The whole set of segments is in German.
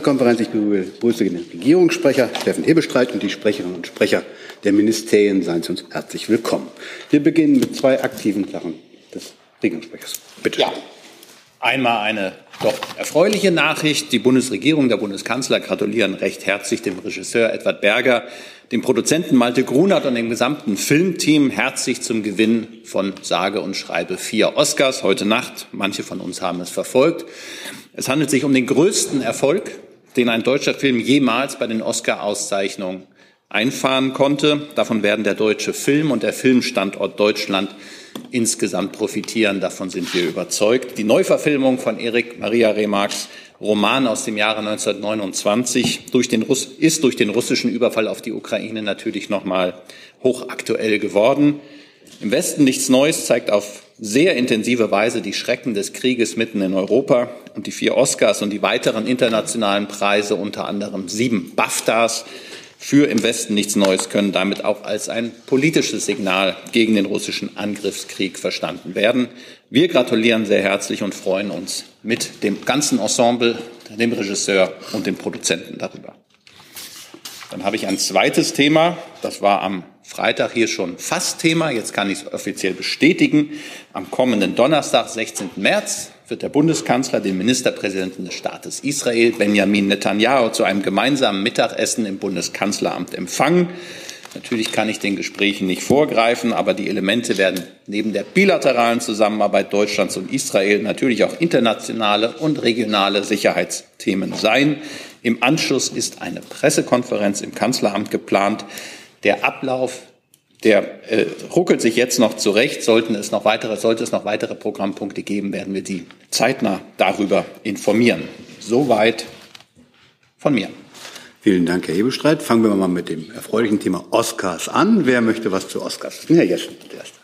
Konferenz. Ich begrüße den Regierungssprecher Steffen Hebestreit und die Sprecherinnen und Sprecher der Ministerien. Seien Sie uns herzlich willkommen. Wir beginnen mit zwei aktiven Sachen des Regierungssprechers. Bitte. Ja. Einmal eine doch erfreuliche Nachricht. Die Bundesregierung, der Bundeskanzler gratulieren recht herzlich dem Regisseur Edward Berger, dem Produzenten Malte Grunert und dem gesamten Filmteam herzlich zum Gewinn von sage und schreibe vier Oscars heute Nacht. Manche von uns haben es verfolgt. Es handelt sich um den größten Erfolg, den ein deutscher Film jemals bei den Oscar-Auszeichnungen einfahren konnte. Davon werden der deutsche Film und der Filmstandort Deutschland insgesamt profitieren. Davon sind wir überzeugt. Die Neuverfilmung von Erik Maria Remarks Roman aus dem Jahre 1929 durch den Russ ist durch den russischen Überfall auf die Ukraine natürlich noch mal hochaktuell geworden. Im Westen nichts Neues zeigt auf sehr intensive Weise die Schrecken des Krieges mitten in Europa und die vier Oscars und die weiteren internationalen Preise, unter anderem sieben BAFTAs für im Westen nichts Neues, können damit auch als ein politisches Signal gegen den russischen Angriffskrieg verstanden werden. Wir gratulieren sehr herzlich und freuen uns mit dem ganzen Ensemble, dem Regisseur und dem Produzenten darüber. Dann habe ich ein zweites Thema, das war am Freitag hier schon fast Thema. Jetzt kann ich es offiziell bestätigen. Am kommenden Donnerstag, 16. März, wird der Bundeskanzler den Ministerpräsidenten des Staates Israel, Benjamin Netanyahu, zu einem gemeinsamen Mittagessen im Bundeskanzleramt empfangen. Natürlich kann ich den Gesprächen nicht vorgreifen, aber die Elemente werden neben der bilateralen Zusammenarbeit Deutschlands und Israel natürlich auch internationale und regionale Sicherheitsthemen sein. Im Anschluss ist eine Pressekonferenz im Kanzleramt geplant. Der Ablauf, der äh, ruckelt sich jetzt noch zurecht. Sollten es noch weitere, sollte es noch weitere Programmpunkte geben, werden wir Sie zeitnah darüber informieren. Soweit von mir. Vielen Dank, Herr Hebestreit. Fangen wir mal mit dem erfreulichen Thema Oscars an. Wer möchte was zu Oscars? Herr Jeschen, der Erste.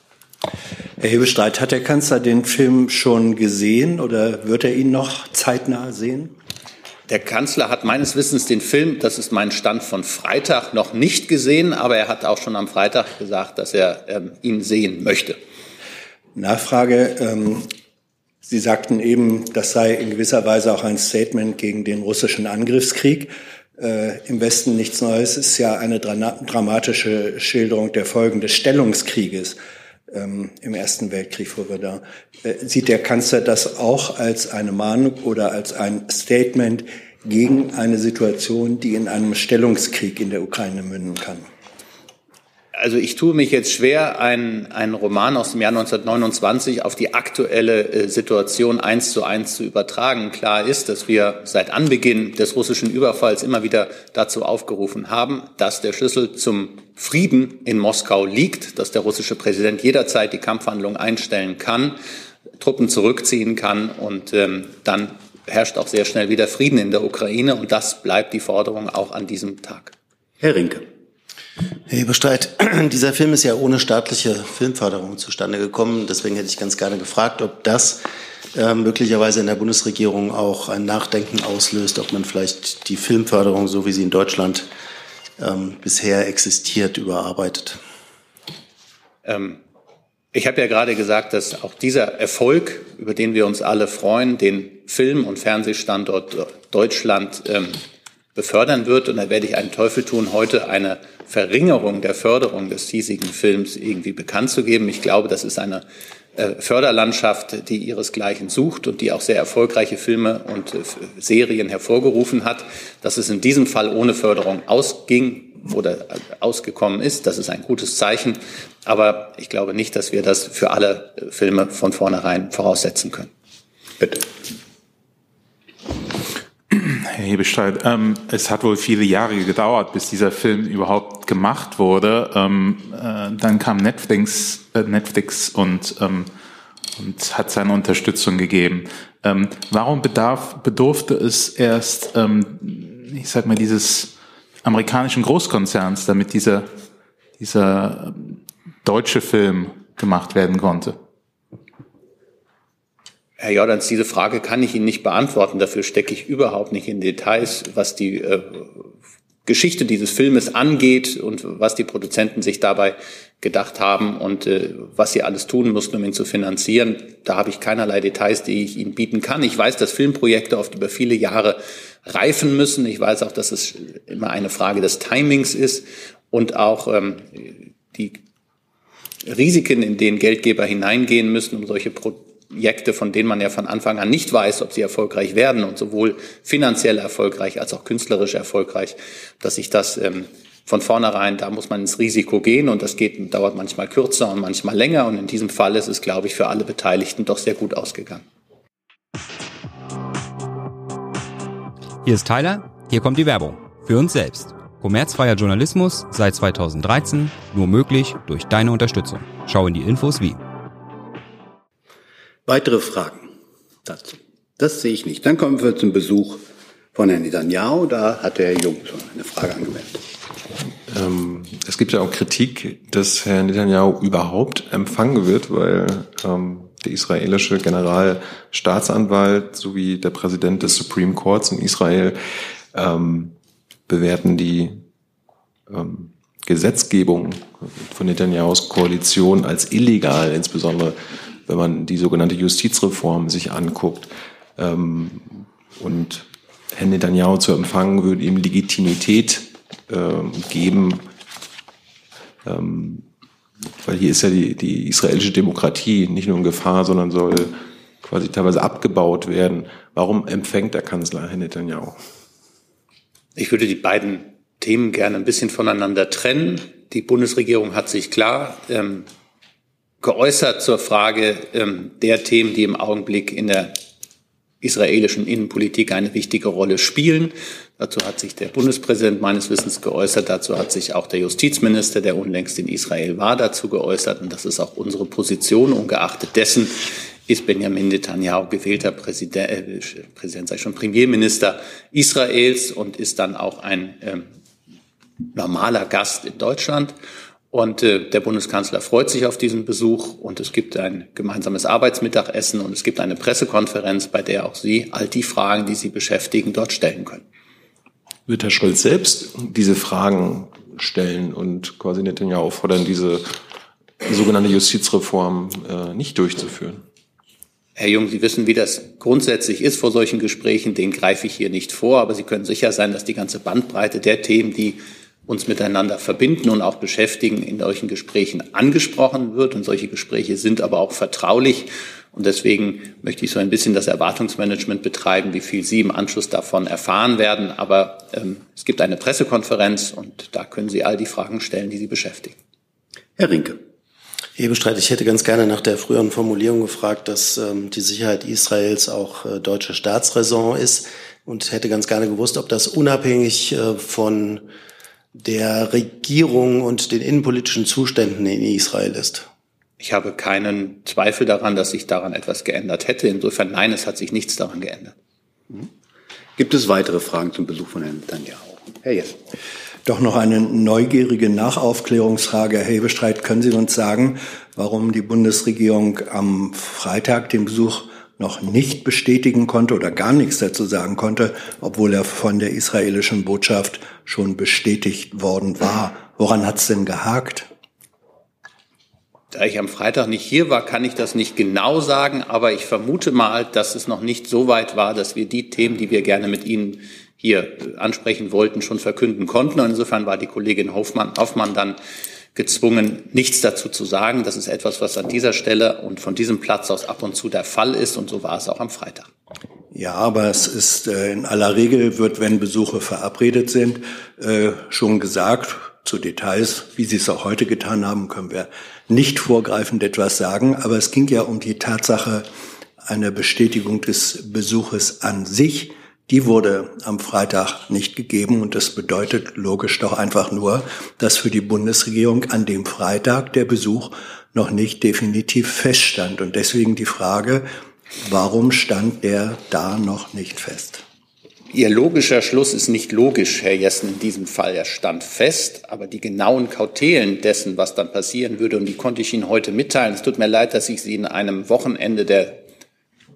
Herr Hebestreit, hat der Kanzler den Film schon gesehen oder wird er ihn noch zeitnah sehen? Der Kanzler hat meines Wissens den Film, das ist mein Stand von Freitag, noch nicht gesehen, aber er hat auch schon am Freitag gesagt, dass er ähm, ihn sehen möchte. Nachfrage. Ähm, Sie sagten eben, das sei in gewisser Weise auch ein Statement gegen den russischen Angriffskrieg. Äh, Im Westen nichts Neues ist ja eine dramatische Schilderung der Folgen des Stellungskrieges ähm, im Ersten Weltkrieg vor Verdun. Äh, sieht der Kanzler das auch als eine Mahnung oder als ein Statement gegen eine Situation, die in einem Stellungskrieg in der Ukraine münden kann? Also ich tue mich jetzt schwer, einen, einen Roman aus dem Jahr 1929 auf die aktuelle äh, Situation eins zu eins zu übertragen. Klar ist, dass wir seit Anbeginn des russischen Überfalls immer wieder dazu aufgerufen haben, dass der Schlüssel zum Frieden in Moskau liegt, dass der russische Präsident jederzeit die Kampfhandlung einstellen kann, Truppen zurückziehen kann und ähm, dann herrscht auch sehr schnell wieder Frieden in der Ukraine und das bleibt die Forderung auch an diesem Tag. Herr Rinke. Herr Eberstreit, dieser Film ist ja ohne staatliche Filmförderung zustande gekommen. Deswegen hätte ich ganz gerne gefragt, ob das äh, möglicherweise in der Bundesregierung auch ein Nachdenken auslöst, ob man vielleicht die Filmförderung, so wie sie in Deutschland ähm, bisher existiert, überarbeitet. Ähm, ich habe ja gerade gesagt, dass auch dieser Erfolg, über den wir uns alle freuen, den Film- und Fernsehstandort Deutschland ähm, befördern wird. Und da werde ich einen Teufel tun, heute eine Verringerung der Förderung des hiesigen Films irgendwie bekannt zu geben. Ich glaube, das ist eine äh, Förderlandschaft, die ihresgleichen sucht und die auch sehr erfolgreiche Filme und äh, Serien hervorgerufen hat. Dass es in diesem Fall ohne Förderung ausging oder äh, ausgekommen ist, das ist ein gutes Zeichen. Aber ich glaube nicht, dass wir das für alle Filme von vornherein voraussetzen können. Bitte. Herr Hebestreit, ähm, es hat wohl viele Jahre gedauert, bis dieser Film überhaupt gemacht wurde. Ähm, äh, dann kam Netflix, äh, Netflix und, ähm, und hat seine Unterstützung gegeben. Ähm, warum bedarf, bedurfte es erst, ähm, ich sag mal, dieses amerikanischen Großkonzerns, damit dieser, dieser deutsche Film gemacht werden konnte? Herr Jordans, diese Frage kann ich Ihnen nicht beantworten. Dafür stecke ich überhaupt nicht in Details, was die äh, Geschichte dieses Filmes angeht und was die Produzenten sich dabei gedacht haben und äh, was sie alles tun mussten, um ihn zu finanzieren. Da habe ich keinerlei Details, die ich Ihnen bieten kann. Ich weiß, dass Filmprojekte oft über viele Jahre reifen müssen. Ich weiß auch, dass es immer eine Frage des Timings ist und auch ähm, die Risiken, in denen Geldgeber hineingehen müssen, um solche Projekte, von denen man ja von Anfang an nicht weiß, ob sie erfolgreich werden und sowohl finanziell erfolgreich als auch künstlerisch erfolgreich, dass sich das ähm, von vornherein, da muss man ins Risiko gehen und das geht, dauert manchmal kürzer und manchmal länger. Und in diesem Fall ist es, glaube ich, für alle Beteiligten doch sehr gut ausgegangen. Hier ist Tyler, hier kommt die Werbung. Für uns selbst. Kommerzfreier Journalismus seit 2013, nur möglich durch deine Unterstützung. Schau in die Infos wie. Weitere Fragen dazu? Das sehe ich nicht. Dann kommen wir zum Besuch von Herrn Netanyahu. Da hat der Herr Jung schon eine Frage angemeldet. Ähm, es gibt ja auch Kritik, dass Herr Netanyahu überhaupt empfangen wird, weil ähm, der israelische Generalstaatsanwalt sowie der Präsident des Supreme Courts in Israel ähm, bewerten die ähm, Gesetzgebung von Netanyahus Koalition als illegal, insbesondere wenn man die sogenannte Justizreform sich anguckt. Ähm, und Herr Netanyahu zu empfangen, würde ihm Legitimität ähm, geben, ähm, weil hier ist ja die, die israelische Demokratie nicht nur in Gefahr, sondern soll quasi teilweise abgebaut werden. Warum empfängt der Kanzler Herr Netanyahu? Ich würde die beiden Themen gerne ein bisschen voneinander trennen. Die Bundesregierung hat sich klar ähm, geäußert zur Frage ähm, der Themen, die im Augenblick in der israelischen Innenpolitik eine wichtige Rolle spielen. Dazu hat sich der Bundespräsident meines Wissens geäußert. Dazu hat sich auch der Justizminister, der unlängst in Israel war, dazu geäußert. Und das ist auch unsere Position. Ungeachtet dessen ist Benjamin Netanyahu gewählter Präsident, äh, Präsident, ich schon, Premierminister Israels und ist dann auch ein ähm, normaler Gast in Deutschland. Und äh, der Bundeskanzler freut sich auf diesen Besuch und es gibt ein gemeinsames Arbeitsmittagessen und es gibt eine Pressekonferenz, bei der auch Sie all die Fragen, die Sie beschäftigen, dort stellen können. Wird Herr Scholz selbst diese Fragen stellen und quasi Netanyahu auffordern, diese sogenannte Justizreform äh, nicht durchzuführen? Herr Jung, Sie wissen, wie das grundsätzlich ist vor solchen Gesprächen. Den greife ich hier nicht vor, aber Sie können sicher sein, dass die ganze Bandbreite der Themen, die uns miteinander verbinden und auch beschäftigen, in solchen Gesprächen angesprochen wird. Und solche Gespräche sind aber auch vertraulich. Und deswegen möchte ich so ein bisschen das Erwartungsmanagement betreiben, wie viel Sie im Anschluss davon erfahren werden. Aber ähm, es gibt eine Pressekonferenz und da können Sie all die Fragen stellen, die Sie beschäftigen. Herr Rinke. Ebestreit, ich hätte ganz gerne nach der früheren Formulierung gefragt, dass ähm, die Sicherheit Israels auch äh, deutsche Staatsräson ist und hätte ganz gerne gewusst, ob das unabhängig äh, von der Regierung und den innenpolitischen Zuständen in Israel ist? Ich habe keinen Zweifel daran, dass sich daran etwas geändert hätte. Insofern nein, es hat sich nichts daran geändert. Mhm. Gibt es weitere Fragen zum Besuch von Herrn Netanyahu? Herr Jess. Doch noch eine neugierige Nachaufklärungsfrage. Herr Hebestreit, können Sie uns sagen, warum die Bundesregierung am Freitag den Besuch noch nicht bestätigen konnte oder gar nichts dazu sagen konnte, obwohl er von der israelischen Botschaft schon bestätigt worden war. Woran hat es denn gehakt? Da ich am Freitag nicht hier war, kann ich das nicht genau sagen, aber ich vermute mal, dass es noch nicht so weit war, dass wir die Themen, die wir gerne mit Ihnen hier ansprechen wollten, schon verkünden konnten. Und insofern war die Kollegin Hoffmann, Hoffmann dann gezwungen, nichts dazu zu sagen. Das ist etwas, was an dieser Stelle und von diesem Platz aus ab und zu der Fall ist. Und so war es auch am Freitag. Ja, aber es ist äh, in aller Regel wird, wenn Besuche verabredet sind, äh, schon gesagt, zu Details, wie Sie es auch heute getan haben, können wir nicht vorgreifend etwas sagen. Aber es ging ja um die Tatsache einer Bestätigung des Besuches an sich. Die wurde am Freitag nicht gegeben und das bedeutet logisch doch einfach nur, dass für die Bundesregierung an dem Freitag der Besuch noch nicht definitiv feststand. Und deswegen die Frage, warum stand der da noch nicht fest? Ihr logischer Schluss ist nicht logisch, Herr Jessen, in diesem Fall. Er stand fest, aber die genauen Kautelen dessen, was dann passieren würde, und die konnte ich Ihnen heute mitteilen. Es tut mir leid, dass ich Sie in einem Wochenende der,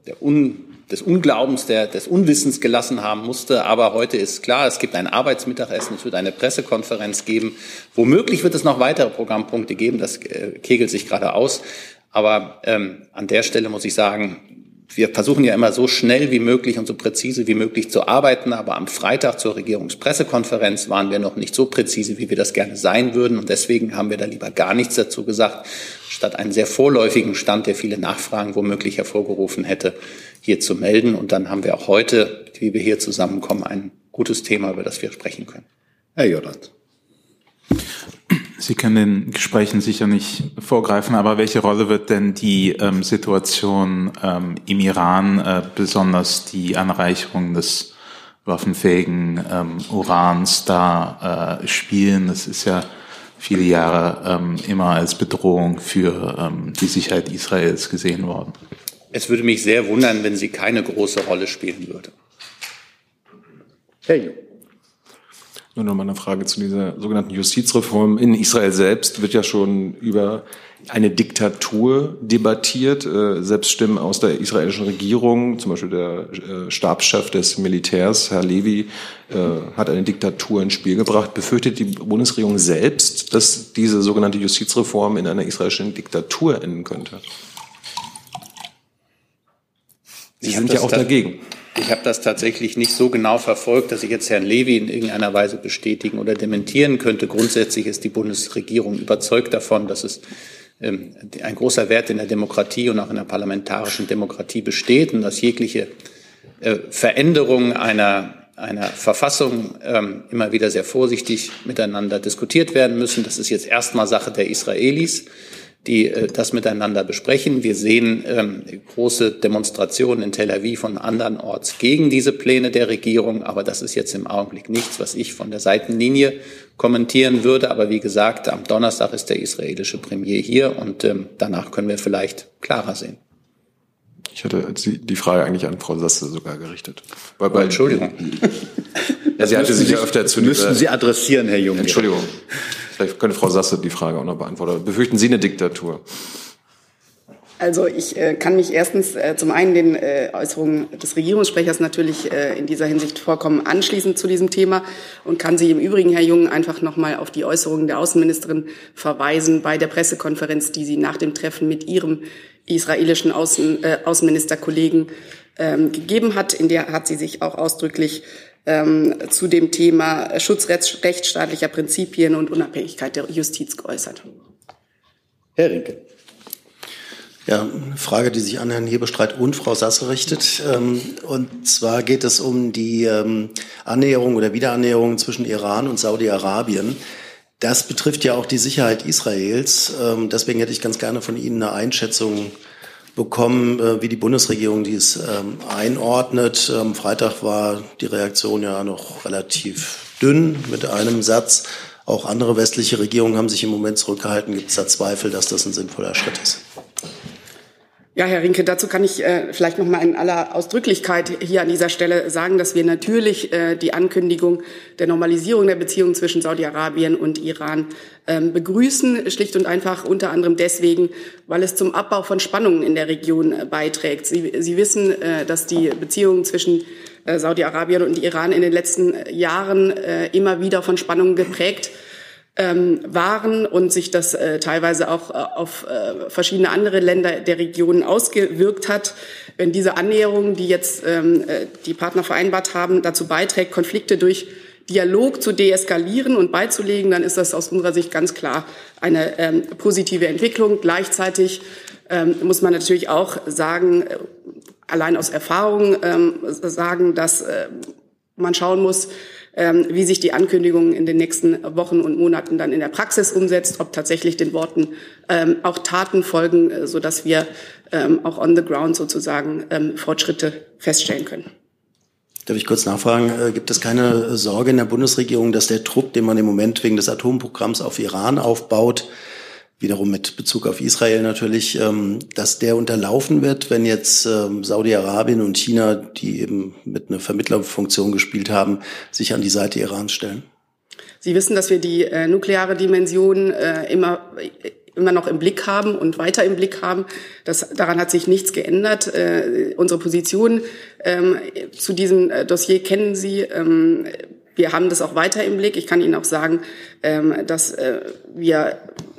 der Un des Unglaubens, der, des Unwissens gelassen haben musste. Aber heute ist klar, es gibt ein Arbeitsmittagessen, es wird eine Pressekonferenz geben. Womöglich wird es noch weitere Programmpunkte geben, das äh, kegelt sich gerade aus. Aber ähm, an der Stelle muss ich sagen, wir versuchen ja immer so schnell wie möglich und so präzise wie möglich zu arbeiten, aber am Freitag zur Regierungspressekonferenz waren wir noch nicht so präzise, wie wir das gerne sein würden. Und deswegen haben wir da lieber gar nichts dazu gesagt, statt einen sehr vorläufigen Stand, der viele Nachfragen womöglich hervorgerufen hätte, hier zu melden. Und dann haben wir auch heute, wie wir hier zusammenkommen, ein gutes Thema, über das wir sprechen können. Herr Jordans. Sie können den Gesprächen sicher nicht vorgreifen, aber welche Rolle wird denn die ähm, Situation ähm, im Iran, äh, besonders die Anreicherung des waffenfähigen ähm, Urans da äh, spielen? Das ist ja viele Jahre ähm, immer als Bedrohung für ähm, die Sicherheit Israels gesehen worden. Es würde mich sehr wundern, wenn sie keine große Rolle spielen würde. Herr Jung. Nur noch mal eine Frage zu dieser sogenannten Justizreform. In Israel selbst wird ja schon über eine Diktatur debattiert. Äh, selbst Stimmen aus der israelischen Regierung, zum Beispiel der äh, Stabschef des Militärs, Herr Levy, äh, hat eine Diktatur ins Spiel gebracht. Befürchtet die Bundesregierung selbst, dass diese sogenannte Justizreform in einer israelischen Diktatur enden könnte? Sie sind ja auch dagegen. Ich habe das tatsächlich nicht so genau verfolgt, dass ich jetzt Herrn Levy in irgendeiner Weise bestätigen oder dementieren könnte. Grundsätzlich ist die Bundesregierung überzeugt davon, dass es ähm, ein großer Wert in der Demokratie und auch in der parlamentarischen Demokratie besteht und dass jegliche äh, Veränderung einer, einer Verfassung ähm, immer wieder sehr vorsichtig miteinander diskutiert werden müssen. Das ist jetzt erstmal Sache der Israelis die äh, das miteinander besprechen. Wir sehen ähm, große Demonstrationen in Tel Aviv und andernorts gegen diese Pläne der Regierung, aber das ist jetzt im Augenblick nichts, was ich von der Seitenlinie kommentieren würde. Aber wie gesagt, am Donnerstag ist der israelische Premier hier und ähm, danach können wir vielleicht klarer sehen. Ich hatte die Frage eigentlich an Frau Sasse sogar gerichtet. Weil, oh, Entschuldigung. ja, sie hatte sich ja öfter zu Müssten Sie adressieren, Herr Jung. Entschuldigung. Vielleicht könnte Frau Sasse die Frage auch noch beantworten. Befürchten Sie eine Diktatur? Also ich äh, kann mich erstens äh, zum einen den äh, Äußerungen des Regierungssprechers natürlich äh, in dieser Hinsicht vollkommen anschließen zu diesem Thema und kann Sie im Übrigen, Herr Jung, einfach nochmal auf die Äußerungen der Außenministerin verweisen bei der Pressekonferenz, die sie nach dem Treffen mit ihrem israelischen Außen, äh, Außenministerkollegen ähm, gegeben hat. In der hat sie sich auch ausdrücklich ähm, zu dem Thema Schutz rechtsstaatlicher Prinzipien und Unabhängigkeit der Justiz geäußert. Herr Rinke. Ja, eine Frage, die sich an Herrn Hebestreit und Frau Sasse richtet. Ähm, und zwar geht es um die ähm, Annäherung oder Wiederannäherung zwischen Iran und Saudi-Arabien. Das betrifft ja auch die Sicherheit Israels. Ähm, deswegen hätte ich ganz gerne von Ihnen eine Einschätzung bekommen, äh, wie die Bundesregierung dies ähm, einordnet. Am Freitag war die Reaktion ja noch relativ dünn mit einem Satz. Auch andere westliche Regierungen haben sich im Moment zurückgehalten. Gibt es da Zweifel, dass das ein sinnvoller Schritt ist? Ja, Herr Rinke, dazu kann ich äh, vielleicht noch mal in aller Ausdrücklichkeit hier an dieser Stelle sagen, dass wir natürlich äh, die Ankündigung der Normalisierung der Beziehungen zwischen Saudi-Arabien und Iran ähm, begrüßen, schlicht und einfach unter anderem deswegen, weil es zum Abbau von Spannungen in der Region äh, beiträgt. Sie, Sie wissen, äh, dass die Beziehungen zwischen äh, Saudi-Arabien und Iran in den letzten Jahren äh, immer wieder von Spannungen geprägt ähm, waren und sich das äh, teilweise auch äh, auf äh, verschiedene andere Länder der Region ausgewirkt hat. Wenn diese Annäherung, die jetzt ähm, äh, die Partner vereinbart haben, dazu beiträgt, Konflikte durch Dialog zu deeskalieren und beizulegen, dann ist das aus unserer Sicht ganz klar eine ähm, positive Entwicklung. Gleichzeitig ähm, muss man natürlich auch sagen, äh, allein aus Erfahrung ähm, sagen, dass äh, man schauen muss, wie sich die Ankündigung in den nächsten Wochen und Monaten dann in der Praxis umsetzt, ob tatsächlich den Worten ähm, auch Taten folgen, äh, sodass wir ähm, auch on the ground sozusagen Fortschritte feststellen können. Darf ich kurz nachfragen, äh, gibt es keine Sorge in der Bundesregierung, dass der Druck, den man im Moment wegen des Atomprogramms auf Iran aufbaut, wiederum mit Bezug auf Israel natürlich, ähm, dass der unterlaufen wird, wenn jetzt ähm, Saudi-Arabien und China, die eben mit einer Vermittlerfunktion gespielt haben, sich an die Seite Irans stellen? Sie wissen, dass wir die äh, nukleare Dimension äh, immer immer noch im Blick haben und weiter im Blick haben. Das, daran hat sich nichts geändert. Äh, unsere Position ähm, zu diesem äh, Dossier kennen Sie. Ähm, wir haben das auch weiter im Blick. Ich kann Ihnen auch sagen, ähm, dass äh, wir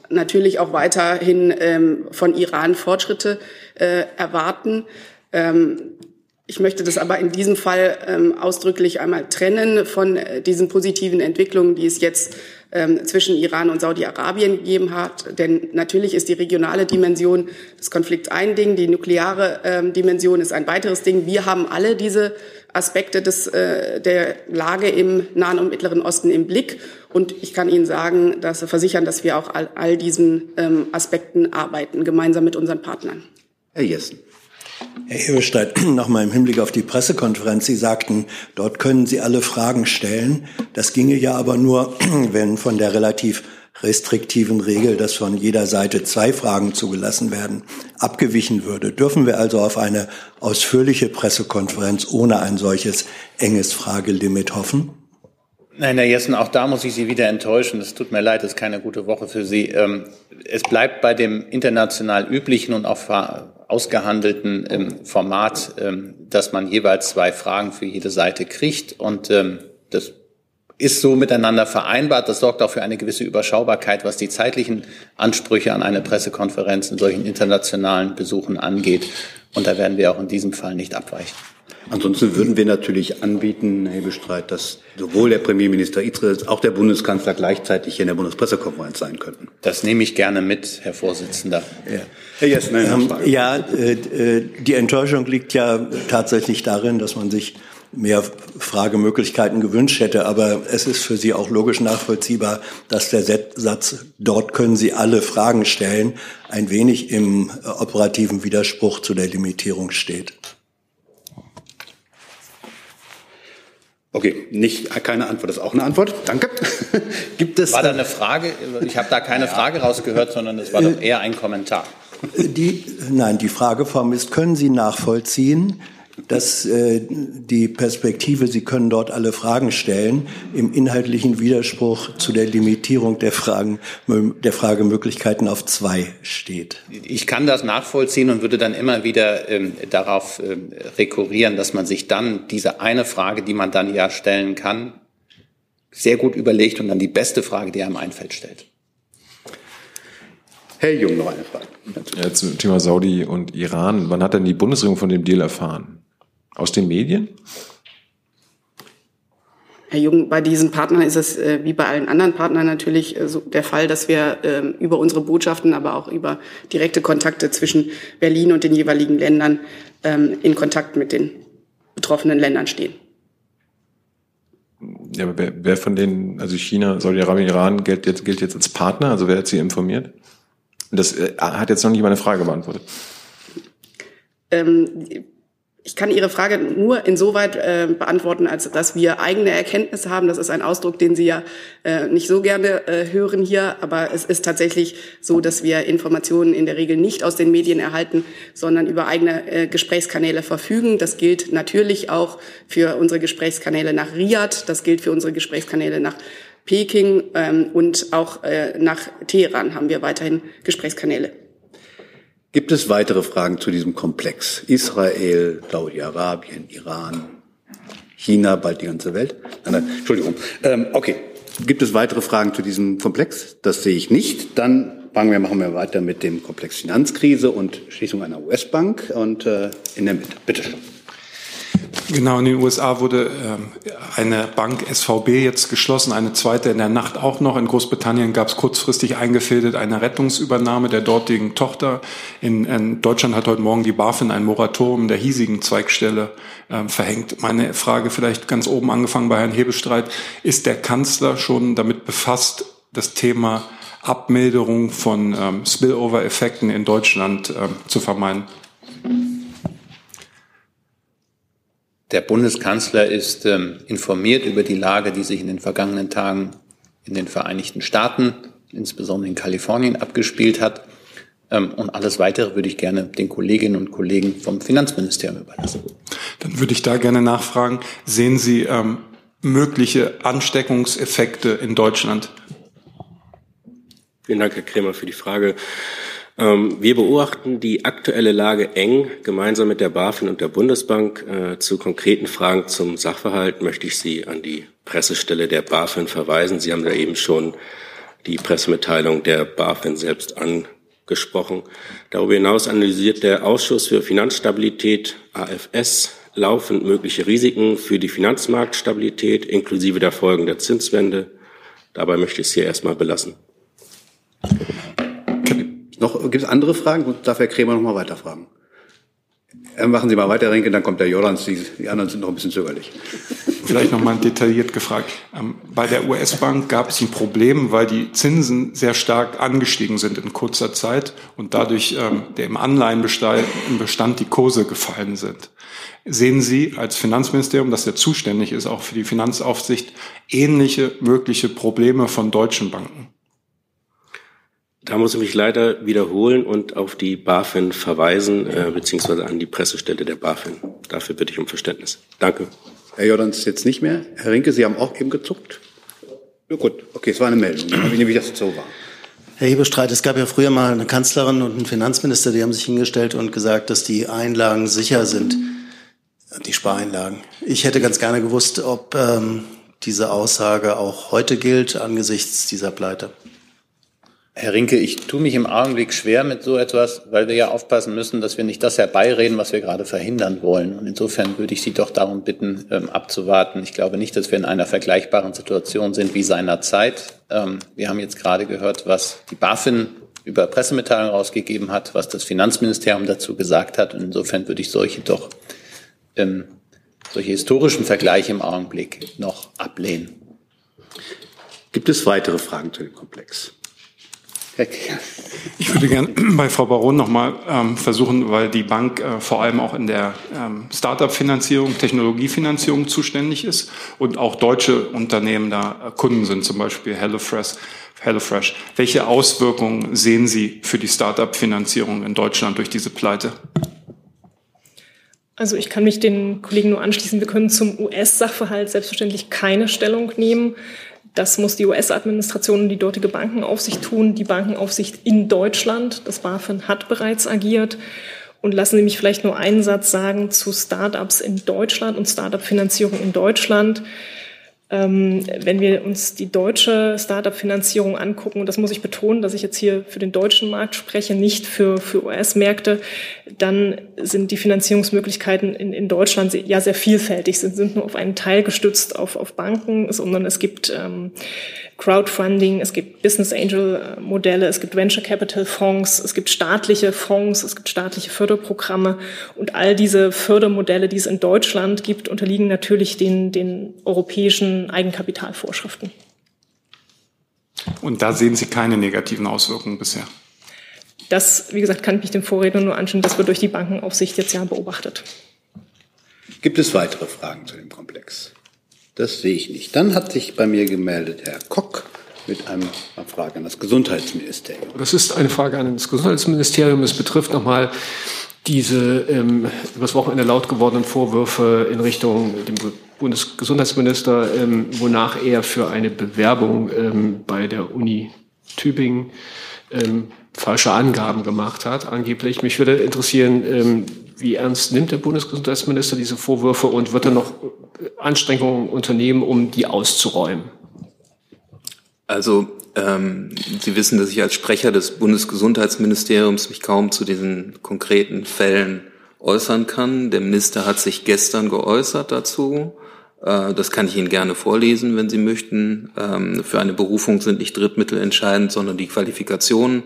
natürlich auch weiterhin ähm, von Iran Fortschritte äh, erwarten. Ähm, ich möchte das aber in diesem Fall ähm, ausdrücklich einmal trennen von äh, diesen positiven Entwicklungen, die es jetzt ähm, zwischen Iran und Saudi-Arabien gegeben hat. Denn natürlich ist die regionale Dimension des Konflikts ein Ding, die nukleare ähm, Dimension ist ein weiteres Ding. Wir haben alle diese Aspekte des, äh, der Lage im Nahen und Mittleren Osten im Blick. Und ich kann Ihnen sagen, dass versichern, dass wir auch all, all diesen ähm, Aspekten arbeiten, gemeinsam mit unseren Partnern. Herr Jessen. Herr Eberstein, nochmal im Hinblick auf die Pressekonferenz. Sie sagten, dort können Sie alle Fragen stellen. Das ginge ja aber nur, wenn von der relativ restriktiven Regel, dass von jeder Seite zwei Fragen zugelassen werden, abgewichen würde. Dürfen wir also auf eine ausführliche Pressekonferenz ohne ein solches enges Fragelimit hoffen? Nein, Herr Jessen, auch da muss ich Sie wieder enttäuschen. Es tut mir leid, es ist keine gute Woche für Sie. Ähm, es bleibt bei dem international üblichen und auch ausgehandelten ähm, Format, ähm, dass man jeweils zwei Fragen für jede Seite kriegt. Und das ist so miteinander vereinbart. Das sorgt auch für eine gewisse Überschaubarkeit, was die zeitlichen Ansprüche an eine Pressekonferenz in solchen internationalen Besuchen angeht. Und da werden wir auch in diesem Fall nicht abweichen. Ansonsten würden wir natürlich anbieten, Herr Bestreit, dass sowohl der Premierminister Israels als auch der Bundeskanzler gleichzeitig hier in der Bundespressekonferenz sein könnten. Das nehme ich gerne mit, Herr Vorsitzender. Ja. Herr Jessen, ähm, ja, äh, äh, die Enttäuschung liegt ja tatsächlich darin, dass man sich mehr Fragemöglichkeiten gewünscht hätte. Aber es ist für Sie auch logisch nachvollziehbar, dass der Satz, dort können Sie alle Fragen stellen, ein wenig im operativen Widerspruch zu der Limitierung steht. Okay, nicht keine Antwort, das ist auch eine Antwort. Danke. Gibt es war da eine Frage? Ich habe da keine Frage rausgehört, sondern es war doch eher ein Kommentar. Die, nein, die Frageform ist: Können Sie nachvollziehen, dass äh, die Perspektive, Sie können dort alle Fragen stellen, im inhaltlichen Widerspruch zu der Limitierung der Fragen, der Fragemöglichkeiten auf zwei steht. Ich kann das nachvollziehen und würde dann immer wieder ähm, darauf ähm, rekurrieren, dass man sich dann diese eine Frage, die man dann ja stellen kann, sehr gut überlegt und dann die beste Frage, die einem einfällt, stellt. Herr Jung, noch eine Frage. Ja, zum Thema Saudi und Iran. Wann hat denn die Bundesregierung von dem Deal erfahren? Aus den Medien? Herr Jung, bei diesen Partnern ist es äh, wie bei allen anderen Partnern natürlich äh, so der Fall, dass wir äh, über unsere Botschaften, aber auch über direkte Kontakte zwischen Berlin und den jeweiligen Ländern ähm, in Kontakt mit den betroffenen Ländern stehen. Ja, aber wer, wer von denen, also China, Saudi-Arabien, Iran, gilt jetzt, gilt jetzt als Partner? Also wer hat Sie informiert? Das äh, hat jetzt noch nicht meine Frage beantwortet. Ähm, ich kann Ihre Frage nur insoweit äh, beantworten, als dass wir eigene Erkenntnisse haben. Das ist ein Ausdruck, den Sie ja äh, nicht so gerne äh, hören hier, aber es ist tatsächlich so, dass wir Informationen in der Regel nicht aus den Medien erhalten, sondern über eigene äh, Gesprächskanäle verfügen. Das gilt natürlich auch für unsere Gesprächskanäle nach Riyadh, das gilt für unsere Gesprächskanäle nach Peking ähm, und auch äh, nach Teheran haben wir weiterhin Gesprächskanäle. Gibt es weitere Fragen zu diesem Komplex? Israel, Saudi-Arabien, Iran, China, bald die ganze Welt? Nein, nein, Entschuldigung. Ähm, okay. Gibt es weitere Fragen zu diesem Komplex? Das sehe ich nicht. Dann fangen wir, machen wir weiter mit dem Komplex Finanzkrise und Schließung einer US-Bank und äh, in der Mitte. Bitte schön. Genau, in den USA wurde äh, eine Bank SVB jetzt geschlossen, eine zweite in der Nacht auch noch. In Großbritannien gab es kurzfristig eingefädelt eine Rettungsübernahme der dortigen Tochter. In, in, Deutschland hat heute Morgen die BaFin ein Moratorium der hiesigen Zweigstelle äh, verhängt. Meine Frage vielleicht ganz oben angefangen bei Herrn Hebestreit. Ist der Kanzler schon damit befasst, das Thema Abmilderung von ähm, Spillover-Effekten in Deutschland äh, zu vermeiden? Der Bundeskanzler ist ähm, informiert über die Lage, die sich in den vergangenen Tagen in den Vereinigten Staaten, insbesondere in Kalifornien, abgespielt hat. Ähm, und alles Weitere würde ich gerne den Kolleginnen und Kollegen vom Finanzministerium überlassen. Dann würde ich da gerne nachfragen, sehen Sie ähm, mögliche Ansteckungseffekte in Deutschland? Vielen Dank, Herr Kremer, für die Frage. Ähm, wir beobachten die aktuelle Lage eng. Gemeinsam mit der BaFin und der Bundesbank äh, zu konkreten Fragen zum Sachverhalt möchte ich Sie an die Pressestelle der BaFin verweisen. Sie haben da eben schon die Pressemitteilung der BaFin selbst angesprochen. Darüber hinaus analysiert der Ausschuss für Finanzstabilität AFS laufend mögliche Risiken für die Finanzmarktstabilität inklusive der Folgen der Zinswende. Dabei möchte ich es hier erstmal belassen. Noch, gibt es andere Fragen? Darf Herr Krämer noch mal weiterfragen? Äh, machen Sie mal weiter, Renke, dann kommt der Jordans. Die, die anderen sind noch ein bisschen zögerlich. Vielleicht noch mal detailliert gefragt. Ähm, bei der US-Bank gab es ein Problem, weil die Zinsen sehr stark angestiegen sind in kurzer Zeit und dadurch ähm, der im Anleihenbestand die Kurse gefallen sind. Sehen Sie als Finanzministerium, das ja zuständig ist, auch für die Finanzaufsicht, ähnliche mögliche Probleme von deutschen Banken? Da muss ich mich leider wiederholen und auf die BaFin verweisen, äh, beziehungsweise an die Pressestelle der BaFin. Dafür bitte ich um Verständnis. Danke. Herr Jordans jetzt nicht mehr. Herr Rinke, Sie haben auch eben gezuckt. Ja, gut, okay, es war eine Meldung. Dann ich nämlich, dass es so war. Herr Hebestreit, es gab ja früher mal eine Kanzlerin und einen Finanzminister, die haben sich hingestellt und gesagt, dass die Einlagen sicher sind, die Spareinlagen. Ich hätte ganz gerne gewusst, ob ähm, diese Aussage auch heute gilt angesichts dieser Pleite. Herr Rinke, ich tue mich im Augenblick schwer mit so etwas, weil wir ja aufpassen müssen, dass wir nicht das herbeireden, was wir gerade verhindern wollen. Und insofern würde ich Sie doch darum bitten, ähm, abzuwarten. Ich glaube nicht, dass wir in einer vergleichbaren Situation sind wie seinerzeit. Ähm, wir haben jetzt gerade gehört, was die BaFin über Pressemitteilungen rausgegeben hat, was das Finanzministerium dazu gesagt hat. Und insofern würde ich solche doch, ähm, solche historischen Vergleiche im Augenblick noch ablehnen. Gibt es weitere Fragen zu dem Komplex? Ich würde gerne bei Frau Baron nochmal ähm, versuchen, weil die Bank äh, vor allem auch in der ähm, Start-up-Finanzierung, Technologiefinanzierung zuständig ist und auch deutsche Unternehmen da äh, Kunden sind, zum Beispiel HelloFresh. HelloFresh. Welche Auswirkungen sehen Sie für die Start-up-Finanzierung in Deutschland durch diese Pleite? Also ich kann mich den Kollegen nur anschließen. Wir können zum US-Sachverhalt selbstverständlich keine Stellung nehmen. Das muss die US-Administration und die dortige Bankenaufsicht tun. Die Bankenaufsicht in Deutschland, das BaFin hat bereits agiert. Und lassen Sie mich vielleicht nur einen Satz sagen zu Startups in Deutschland und Startup-Finanzierung in Deutschland. Ähm, wenn wir uns die deutsche Startup-Finanzierung angucken, und das muss ich betonen, dass ich jetzt hier für den deutschen Markt spreche, nicht für, für US-Märkte, dann sind die Finanzierungsmöglichkeiten in, in Deutschland ja sehr vielfältig, sind, sind nur auf einen Teil gestützt auf, auf Banken, sondern es gibt ähm, Crowdfunding, es gibt Business Angel Modelle, es gibt Venture Capital Fonds, es gibt staatliche Fonds, es gibt staatliche Förderprogramme. Und all diese Fördermodelle, die es in Deutschland gibt, unterliegen natürlich den, den europäischen Eigenkapitalvorschriften. Und da sehen Sie keine negativen Auswirkungen bisher? Das, wie gesagt, kann ich mich dem Vorredner nur anschauen. Das wird durch die Bankenaufsicht jetzt ja beobachtet. Gibt es weitere Fragen zu dem Komplex? Das sehe ich nicht. Dann hat sich bei mir gemeldet Herr Kock mit einer Frage an das Gesundheitsministerium. Das ist eine Frage an das Gesundheitsministerium. Es betrifft nochmal diese ähm, übers Wochenende laut gewordenen Vorwürfe in Richtung dem Bundesgesundheitsminister, ähm, wonach er für eine Bewerbung ähm, bei der Uni Tübingen ähm, falsche Angaben gemacht hat, angeblich. Mich würde interessieren, ähm, wie ernst nimmt der Bundesgesundheitsminister diese Vorwürfe und wird er noch Anstrengungen unternehmen, um die auszuräumen? Also ähm, Sie wissen, dass ich als Sprecher des Bundesgesundheitsministeriums mich kaum zu diesen konkreten Fällen äußern kann. Der Minister hat sich gestern geäußert dazu. Äh, das kann ich Ihnen gerne vorlesen, wenn Sie möchten. Ähm, für eine Berufung sind nicht Drittmittel entscheidend, sondern die Qualifikationen.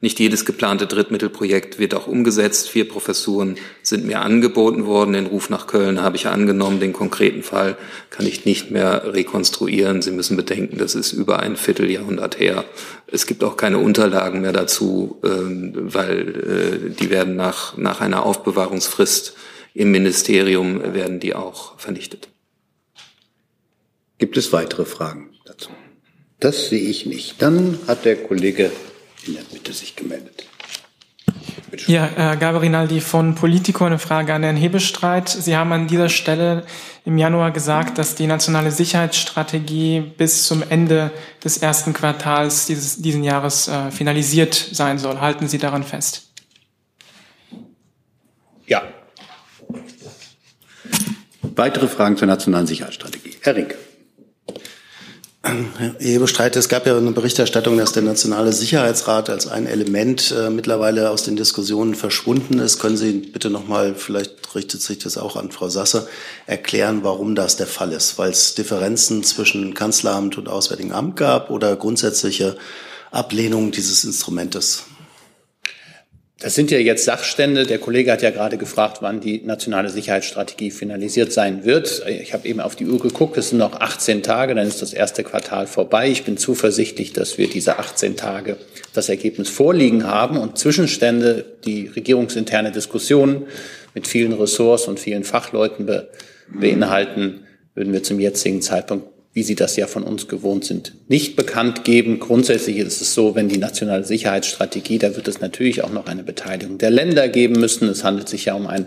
Nicht jedes geplante Drittmittelprojekt wird auch umgesetzt. Vier Professuren sind mir angeboten worden. Den Ruf nach Köln habe ich angenommen. Den konkreten Fall kann ich nicht mehr rekonstruieren. Sie müssen bedenken, das ist über ein Vierteljahrhundert her. Es gibt auch keine Unterlagen mehr dazu, ähm, weil äh, die werden nach, nach einer Aufbewahrungsfrist im Ministerium werden die auch vernichtet. Gibt es weitere Fragen dazu? Das sehe ich nicht. Dann hat der Kollege in der Mitte sich gemeldet. Ja, äh, Gabrinaldi von Politico, eine Frage an Herrn Hebestreit. Sie haben an dieser Stelle im Januar gesagt, dass die nationale Sicherheitsstrategie bis zum Ende des ersten Quartals dieses diesen Jahres äh, finalisiert sein soll. Halten Sie daran fest? Ja. Weitere Fragen zur nationalen Sicherheitsstrategie. Herr Rink. Herr Hebestreit, es gab ja eine Berichterstattung, dass der Nationale Sicherheitsrat als ein Element äh, mittlerweile aus den Diskussionen verschwunden ist. Können Sie bitte nochmal, vielleicht richtet sich das auch an Frau Sasse, erklären, warum das der Fall ist? Weil es Differenzen zwischen Kanzleramt und Auswärtigem Amt gab oder grundsätzliche Ablehnung dieses Instrumentes? Das sind ja jetzt Sachstände. Der Kollege hat ja gerade gefragt, wann die nationale Sicherheitsstrategie finalisiert sein wird. Ich habe eben auf die Uhr geguckt. Es sind noch 18 Tage, dann ist das erste Quartal vorbei. Ich bin zuversichtlich, dass wir diese 18 Tage das Ergebnis vorliegen haben und Zwischenstände, die regierungsinterne Diskussionen mit vielen Ressorts und vielen Fachleuten be beinhalten, würden wir zum jetzigen Zeitpunkt wie Sie das ja von uns gewohnt sind, nicht bekannt geben. Grundsätzlich ist es so, wenn die nationale Sicherheitsstrategie, da wird es natürlich auch noch eine Beteiligung der Länder geben müssen. Es handelt sich ja um ein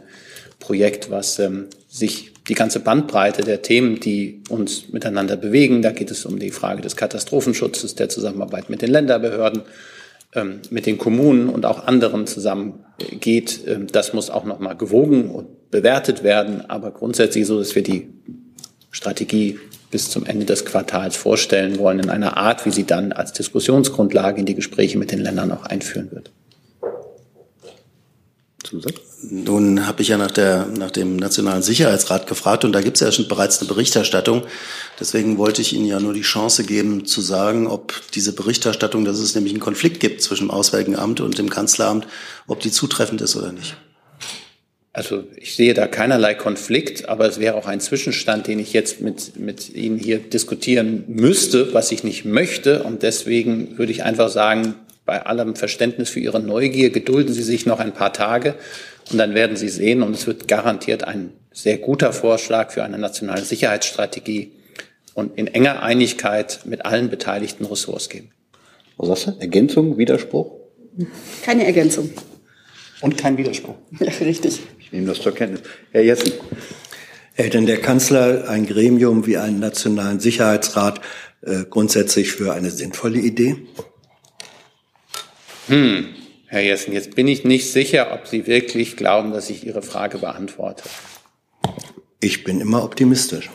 Projekt, was ähm, sich die ganze Bandbreite der Themen, die uns miteinander bewegen, da geht es um die Frage des Katastrophenschutzes, der Zusammenarbeit mit den Länderbehörden, ähm, mit den Kommunen und auch anderen zusammengeht. Ähm, das muss auch noch mal gewogen und bewertet werden. Aber grundsätzlich so, dass wir die Strategie bis zum Ende des Quartals vorstellen wollen, in einer Art, wie sie dann als Diskussionsgrundlage in die Gespräche mit den Ländern auch einführen wird. Nun habe ich ja nach, der, nach dem Nationalen Sicherheitsrat gefragt und da gibt es ja schon bereits eine Berichterstattung. Deswegen wollte ich Ihnen ja nur die Chance geben zu sagen, ob diese Berichterstattung, dass es nämlich einen Konflikt gibt zwischen dem Auswärtigen Amt und dem Kanzleramt, ob die zutreffend ist oder nicht. Also ich sehe da keinerlei Konflikt, aber es wäre auch ein Zwischenstand, den ich jetzt mit, mit Ihnen hier diskutieren müsste, was ich nicht möchte. Und deswegen würde ich einfach sagen, bei allem Verständnis für Ihre Neugier, gedulden Sie sich noch ein paar Tage und dann werden Sie sehen, und es wird garantiert ein sehr guter Vorschlag für eine nationale Sicherheitsstrategie und in enger Einigkeit mit allen beteiligten Ressorts geben. Was sagst du? Ergänzung, Widerspruch? Keine Ergänzung. Und kein Widerspruch. Ja, richtig. Ich nehme das zur Kenntnis. Herr Jessen. Hält denn der Kanzler ein Gremium wie einen Nationalen Sicherheitsrat äh, grundsätzlich für eine sinnvolle Idee? Hm, Herr Jessen, jetzt bin ich nicht sicher, ob Sie wirklich glauben, dass ich Ihre Frage beantworte. Ich bin immer optimistisch.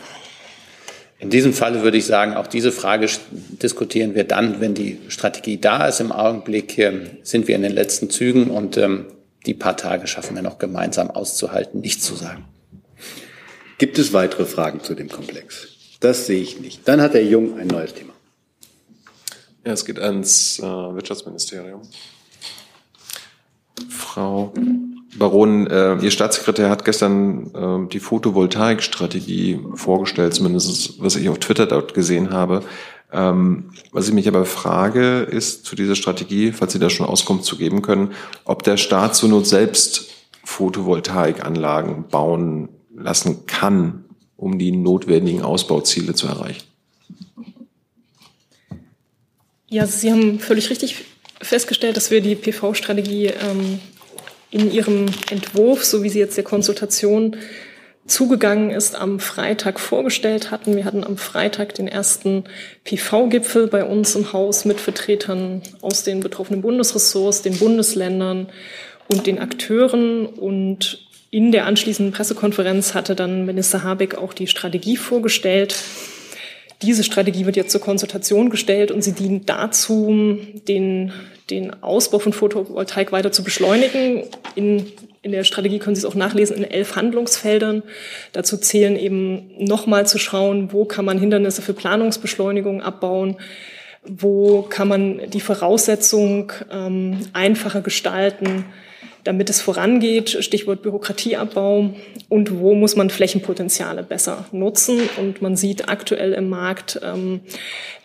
In diesem Falle würde ich sagen, auch diese Frage diskutieren wir dann, wenn die Strategie da ist. Im Augenblick ähm, sind wir in den letzten Zügen und ähm, die paar Tage schaffen wir noch gemeinsam auszuhalten, nichts zu sagen. Gibt es weitere Fragen zu dem Komplex? Das sehe ich nicht. Dann hat Herr Jung ein neues Thema. Ja, es geht ans äh, Wirtschaftsministerium. Frau Baron, äh, Ihr Staatssekretär hat gestern äh, die Photovoltaikstrategie vorgestellt, zumindest was ich auf Twitter dort gesehen habe. Ähm, was ich mich aber frage, ist zu dieser Strategie, falls Sie da schon Auskunft zu geben können, ob der Staat zur Not selbst Photovoltaikanlagen bauen lassen kann, um die notwendigen Ausbauziele zu erreichen. Ja, Sie haben völlig richtig festgestellt, dass wir die PV-Strategie ähm, in Ihrem Entwurf, so wie sie jetzt der Konsultation zugegangen ist, am Freitag vorgestellt hatten. Wir hatten am Freitag den ersten PV-Gipfel bei uns im Haus mit Vertretern aus den betroffenen Bundesressorts, den Bundesländern und den Akteuren. Und in der anschließenden Pressekonferenz hatte dann Minister Habeck auch die Strategie vorgestellt. Diese Strategie wird jetzt zur Konsultation gestellt und sie dient dazu, den, den Ausbau von Photovoltaik weiter zu beschleunigen. In, in der Strategie können Sie es auch nachlesen in elf Handlungsfeldern. Dazu zählen eben nochmal zu schauen, wo kann man Hindernisse für Planungsbeschleunigung abbauen, wo kann man die Voraussetzung ähm, einfacher gestalten, damit es vorangeht, Stichwort Bürokratieabbau und wo muss man Flächenpotenziale besser nutzen. Und man sieht aktuell im Markt, ähm,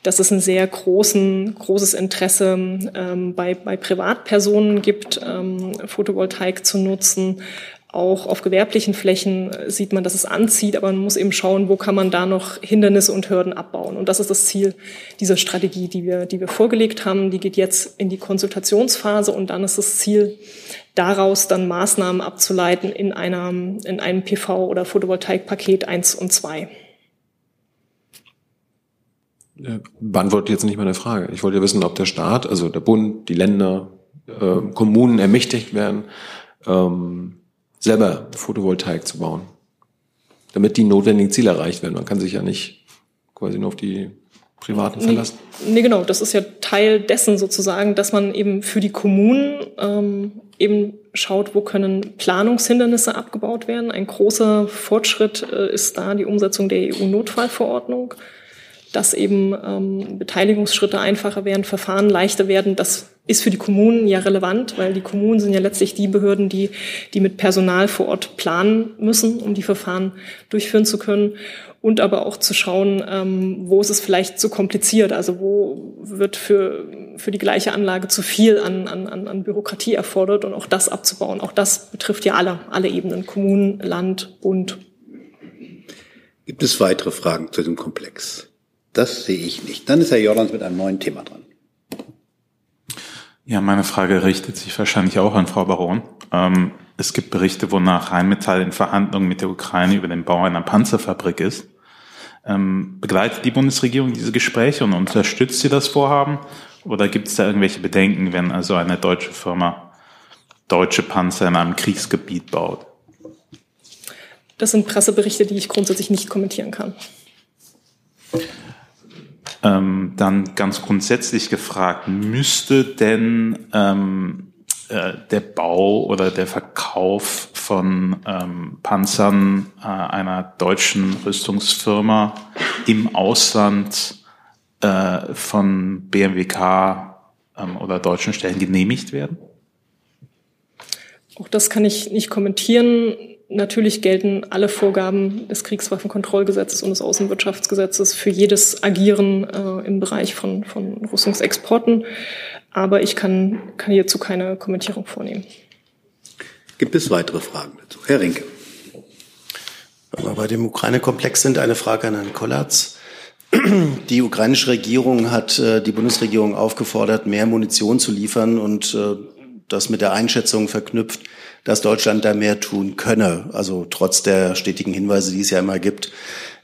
dass es ein sehr großen, großes Interesse ähm, bei, bei Privatpersonen gibt, ähm, Photovoltaik zu nutzen, auch auf gewerblichen Flächen sieht man, dass es anzieht, aber man muss eben schauen, wo kann man da noch Hindernisse und Hürden abbauen. Und das ist das Ziel dieser Strategie, die wir, die wir vorgelegt haben. Die geht jetzt in die Konsultationsphase und dann ist das Ziel, daraus dann Maßnahmen abzuleiten in, einer, in einem PV- oder Photovoltaikpaket 1 und 2. Beantwortet jetzt nicht meine Frage. Ich wollte ja wissen, ob der Staat, also der Bund, die Länder, äh, Kommunen ermächtigt werden, ähm, selber Photovoltaik zu bauen, damit die notwendigen Ziele erreicht werden. Man kann sich ja nicht quasi nur auf die Privaten verlassen. Nee, nee, genau, das ist ja Teil dessen sozusagen, dass man eben für die Kommunen ähm, eben schaut, wo können Planungshindernisse abgebaut werden. Ein großer Fortschritt äh, ist da die Umsetzung der EU-Notfallverordnung, dass eben ähm, Beteiligungsschritte einfacher werden, Verfahren leichter werden. Das ist für die Kommunen ja relevant, weil die Kommunen sind ja letztlich die Behörden, die, die mit Personal vor Ort planen müssen, um die Verfahren durchführen zu können. Und aber auch zu schauen, ähm, wo ist es vielleicht zu kompliziert, also wo wird für, für die gleiche Anlage zu viel an, an, an Bürokratie erfordert und auch das abzubauen. Auch das betrifft ja alle, alle Ebenen, Kommunen, Land, Bund. Gibt es weitere Fragen zu dem Komplex? Das sehe ich nicht. Dann ist Herr Jordans mit einem neuen Thema dran. Ja, meine Frage richtet sich wahrscheinlich auch an Frau Baron. Ähm, es gibt Berichte, wonach Rheinmetall in Verhandlungen mit der Ukraine über den Bau einer Panzerfabrik ist. Ähm, begleitet die Bundesregierung diese Gespräche und unterstützt sie das Vorhaben? Oder gibt es da irgendwelche Bedenken, wenn also eine deutsche Firma deutsche Panzer in einem Kriegsgebiet baut? Das sind Presseberichte, die ich grundsätzlich nicht kommentieren kann. Ähm, dann ganz grundsätzlich gefragt, müsste denn ähm, äh, der Bau oder der Verkauf von ähm, Panzern äh, einer deutschen Rüstungsfirma im Ausland äh, von BMWK ähm, oder deutschen Stellen genehmigt werden? Auch das kann ich nicht kommentieren. Natürlich gelten alle Vorgaben des Kriegswaffenkontrollgesetzes und des Außenwirtschaftsgesetzes für jedes Agieren äh, im Bereich von, von Rüstungsexporten. Aber ich kann, kann hierzu keine Kommentierung vornehmen. Gibt es weitere Fragen dazu? Herr Rinke. Wenn wir bei dem Ukraine-Komplex sind, eine Frage an Herrn Kollatz. Die ukrainische Regierung hat äh, die Bundesregierung aufgefordert, mehr Munition zu liefern und äh, das mit der Einschätzung verknüpft, dass Deutschland da mehr tun könne. Also trotz der stetigen Hinweise, die es ja immer gibt,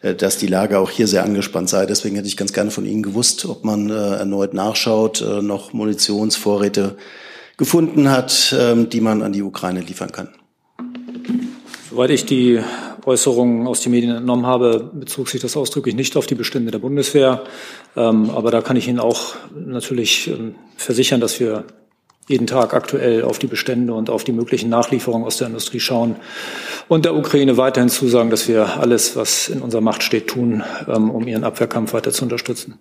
äh, dass die Lage auch hier sehr angespannt sei. Deswegen hätte ich ganz gerne von Ihnen gewusst, ob man äh, erneut nachschaut, äh, noch Munitionsvorräte gefunden hat, ähm, die man an die Ukraine liefern kann. Soweit ich die Äußerungen aus den Medien entnommen habe, bezog sich das ausdrücklich nicht auf die Bestände der Bundeswehr. Ähm, aber da kann ich Ihnen auch natürlich ähm, versichern, dass wir jeden Tag aktuell auf die Bestände und auf die möglichen Nachlieferungen aus der Industrie schauen und der Ukraine weiterhin zusagen, dass wir alles, was in unserer Macht steht, tun, ähm, um ihren Abwehrkampf weiter zu unterstützen.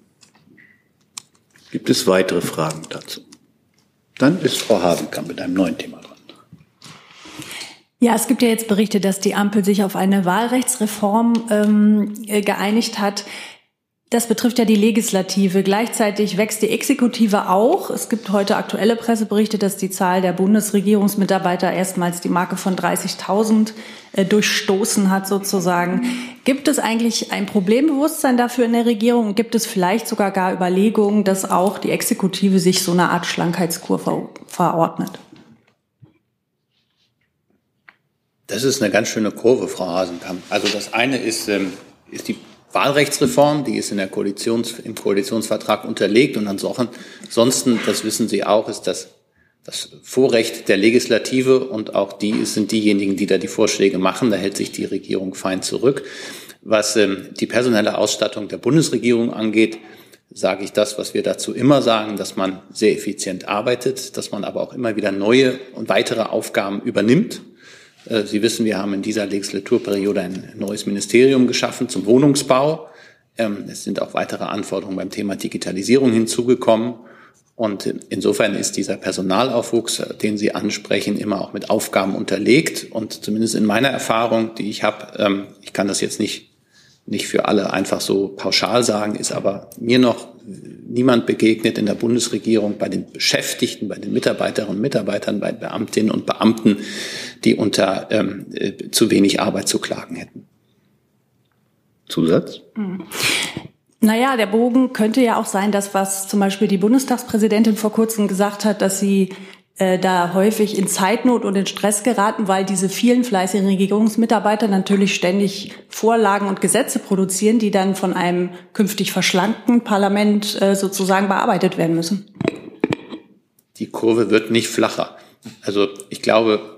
Gibt es weitere Fragen dazu? Dann ist Frau Hasenkamp mit einem neuen Thema dran. Ja, es gibt ja jetzt Berichte, dass die Ampel sich auf eine Wahlrechtsreform ähm, äh, geeinigt hat. Das betrifft ja die Legislative. Gleichzeitig wächst die Exekutive auch. Es gibt heute aktuelle Presseberichte, dass die Zahl der Bundesregierungsmitarbeiter erstmals die Marke von 30.000 äh, durchstoßen hat sozusagen. Gibt es eigentlich ein Problembewusstsein dafür in der Regierung? Gibt es vielleicht sogar gar Überlegungen, dass auch die Exekutive sich so eine Art Schlankheitskur ver verordnet? Das ist eine ganz schöne Kurve, Frau Hasenkamp. Also das eine ist, ähm, ist die Wahlrechtsreform, die ist in der Koalitions, im Koalitionsvertrag unterlegt und ansonsten, das wissen Sie auch, ist das das Vorrecht der Legislative und auch die sind diejenigen, die da die Vorschläge machen. Da hält sich die Regierung fein zurück. Was ähm, die personelle Ausstattung der Bundesregierung angeht, sage ich das, was wir dazu immer sagen, dass man sehr effizient arbeitet, dass man aber auch immer wieder neue und weitere Aufgaben übernimmt. Äh, Sie wissen, wir haben in dieser Legislaturperiode ein neues Ministerium geschaffen zum Wohnungsbau. Ähm, es sind auch weitere Anforderungen beim Thema Digitalisierung hinzugekommen. Und insofern ist dieser Personalaufwuchs, äh, den Sie ansprechen, immer auch mit Aufgaben unterlegt. Und zumindest in meiner Erfahrung, die ich habe, ähm, ich kann das jetzt nicht nicht für alle einfach so pauschal sagen, ist aber mir noch niemand begegnet in der Bundesregierung bei den Beschäftigten, bei den Mitarbeiterinnen und Mitarbeitern, bei Beamtinnen und Beamten, die unter ähm, äh, zu wenig Arbeit zu klagen hätten. Zusatz? Mhm. Naja, der Bogen könnte ja auch sein, dass was zum Beispiel die Bundestagspräsidentin vor kurzem gesagt hat, dass sie äh, da häufig in Zeitnot und in Stress geraten, weil diese vielen fleißigen Regierungsmitarbeiter natürlich ständig Vorlagen und Gesetze produzieren, die dann von einem künftig verschlankten Parlament äh, sozusagen bearbeitet werden müssen. Die Kurve wird nicht flacher. Also ich glaube,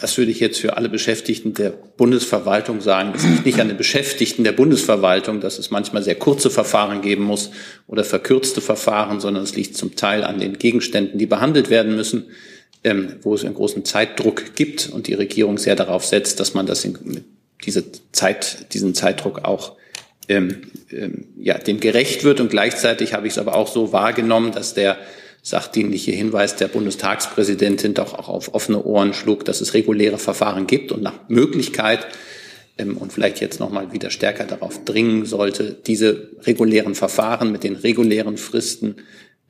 das würde ich jetzt für alle Beschäftigten der Bundesverwaltung sagen. Es liegt nicht an den Beschäftigten der Bundesverwaltung, dass es manchmal sehr kurze Verfahren geben muss oder verkürzte Verfahren, sondern es liegt zum Teil an den Gegenständen, die behandelt werden müssen, ähm, wo es einen großen Zeitdruck gibt und die Regierung sehr darauf setzt, dass man das in, diese Zeit, diesen Zeitdruck auch ähm, ähm, ja, dem gerecht wird. Und gleichzeitig habe ich es aber auch so wahrgenommen, dass der sachdienliche Hinweis der Bundestagspräsidentin doch auch auf offene Ohren schlug, dass es reguläre Verfahren gibt und nach Möglichkeit ähm, und vielleicht jetzt noch mal wieder stärker darauf dringen sollte, diese regulären Verfahren mit den regulären Fristen